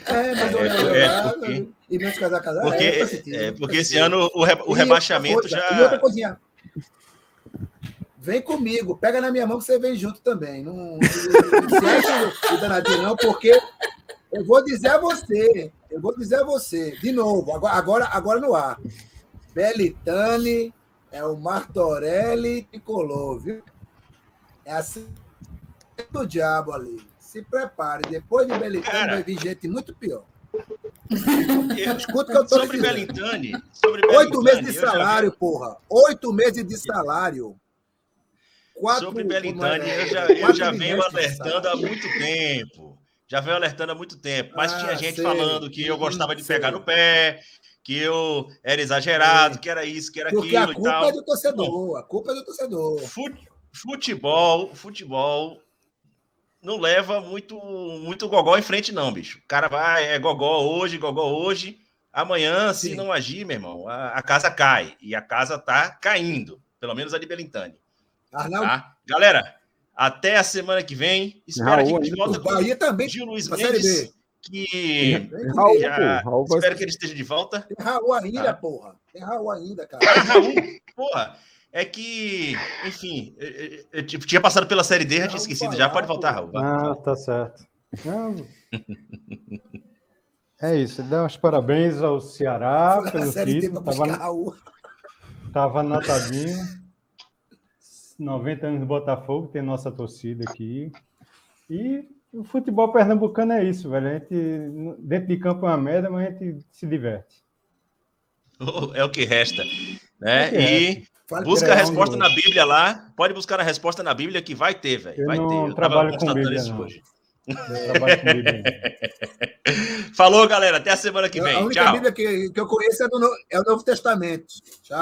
É, mas É, olha, é, olha, porque- e menos casar, casar. Porque, é, sentido, é, porque esse ano o, re- o outra rebaixamento coisa, já. E outra coisinha. Vem comigo, pega na minha mão que você vem junto também. Não, não se acha o danadinho, não, porque eu vou dizer a você, eu vou dizer a você, de novo, agora, agora, agora no ar. Belitani é o Martorelli tricolor, viu? É assim do diabo ali. Se prepare, depois de Belitani Cara. vai vir gente muito pior. Escuta o que eu tô Sobre dizendo. Belintani. Sobre Oito meses de eu já salário, porra. Oito meses de salário. Quatro, Sobre Belintani, como é? eu já, eu já venho alertando há salário. muito tempo. Já venho alertando há muito tempo. Mas Ah, tinha gente sei. falando que eu gostava de Sei. pegar no pé, que eu era exagerado, que era isso, que era Porque aquilo a e culpa é do torcedor. A culpa é do torcedor. Fut- Futebol, futebol não leva muito, muito gogó em frente, não, bicho. O cara vai, é gogó hoje, gogó hoje. Amanhã, se Sim. não agir, meu irmão, a, a casa cai. E a casa tá caindo. Pelo menos a de Belintani. Arnaldo, Tá? Galera, até a semana que vem. Espero Raul que de ainda, volta o com Bahia também. o Gil Luiz Mendes, B. que Raul, já, Raul vai- espero que ele esteja de volta. Tem Raul ainda, Tá. porra. Tem Raul ainda, cara. Ah, Raul, porra, é que, enfim, eu, eu- eu tinha passado pela Série D, já tinha esquecido já. Pode voltar. Raul. Ah, tá certo. Não. É isso, dá os parabéns ao Ceará pelo título. Tava, Raul. tava anotadinho. 90 anos do Botafogo, tem nossa torcida aqui. E o futebol pernambucano é isso, velho. A gente, dentro de campo é uma merda, mas a gente se diverte. É o que resta. Né? É que e Fale busca a ele. resposta na Bíblia lá. Pode buscar a resposta na Bíblia que vai ter, velho. Eu Vai não ter. Eu trabalho com Bíblia, isso não. hoje. Eu trabalho com Bíblia. Falou, galera. Até a semana que A vem. única Tchau. Bíblia que, que eu conheço é, do No- é o Novo Testamento. Tchau.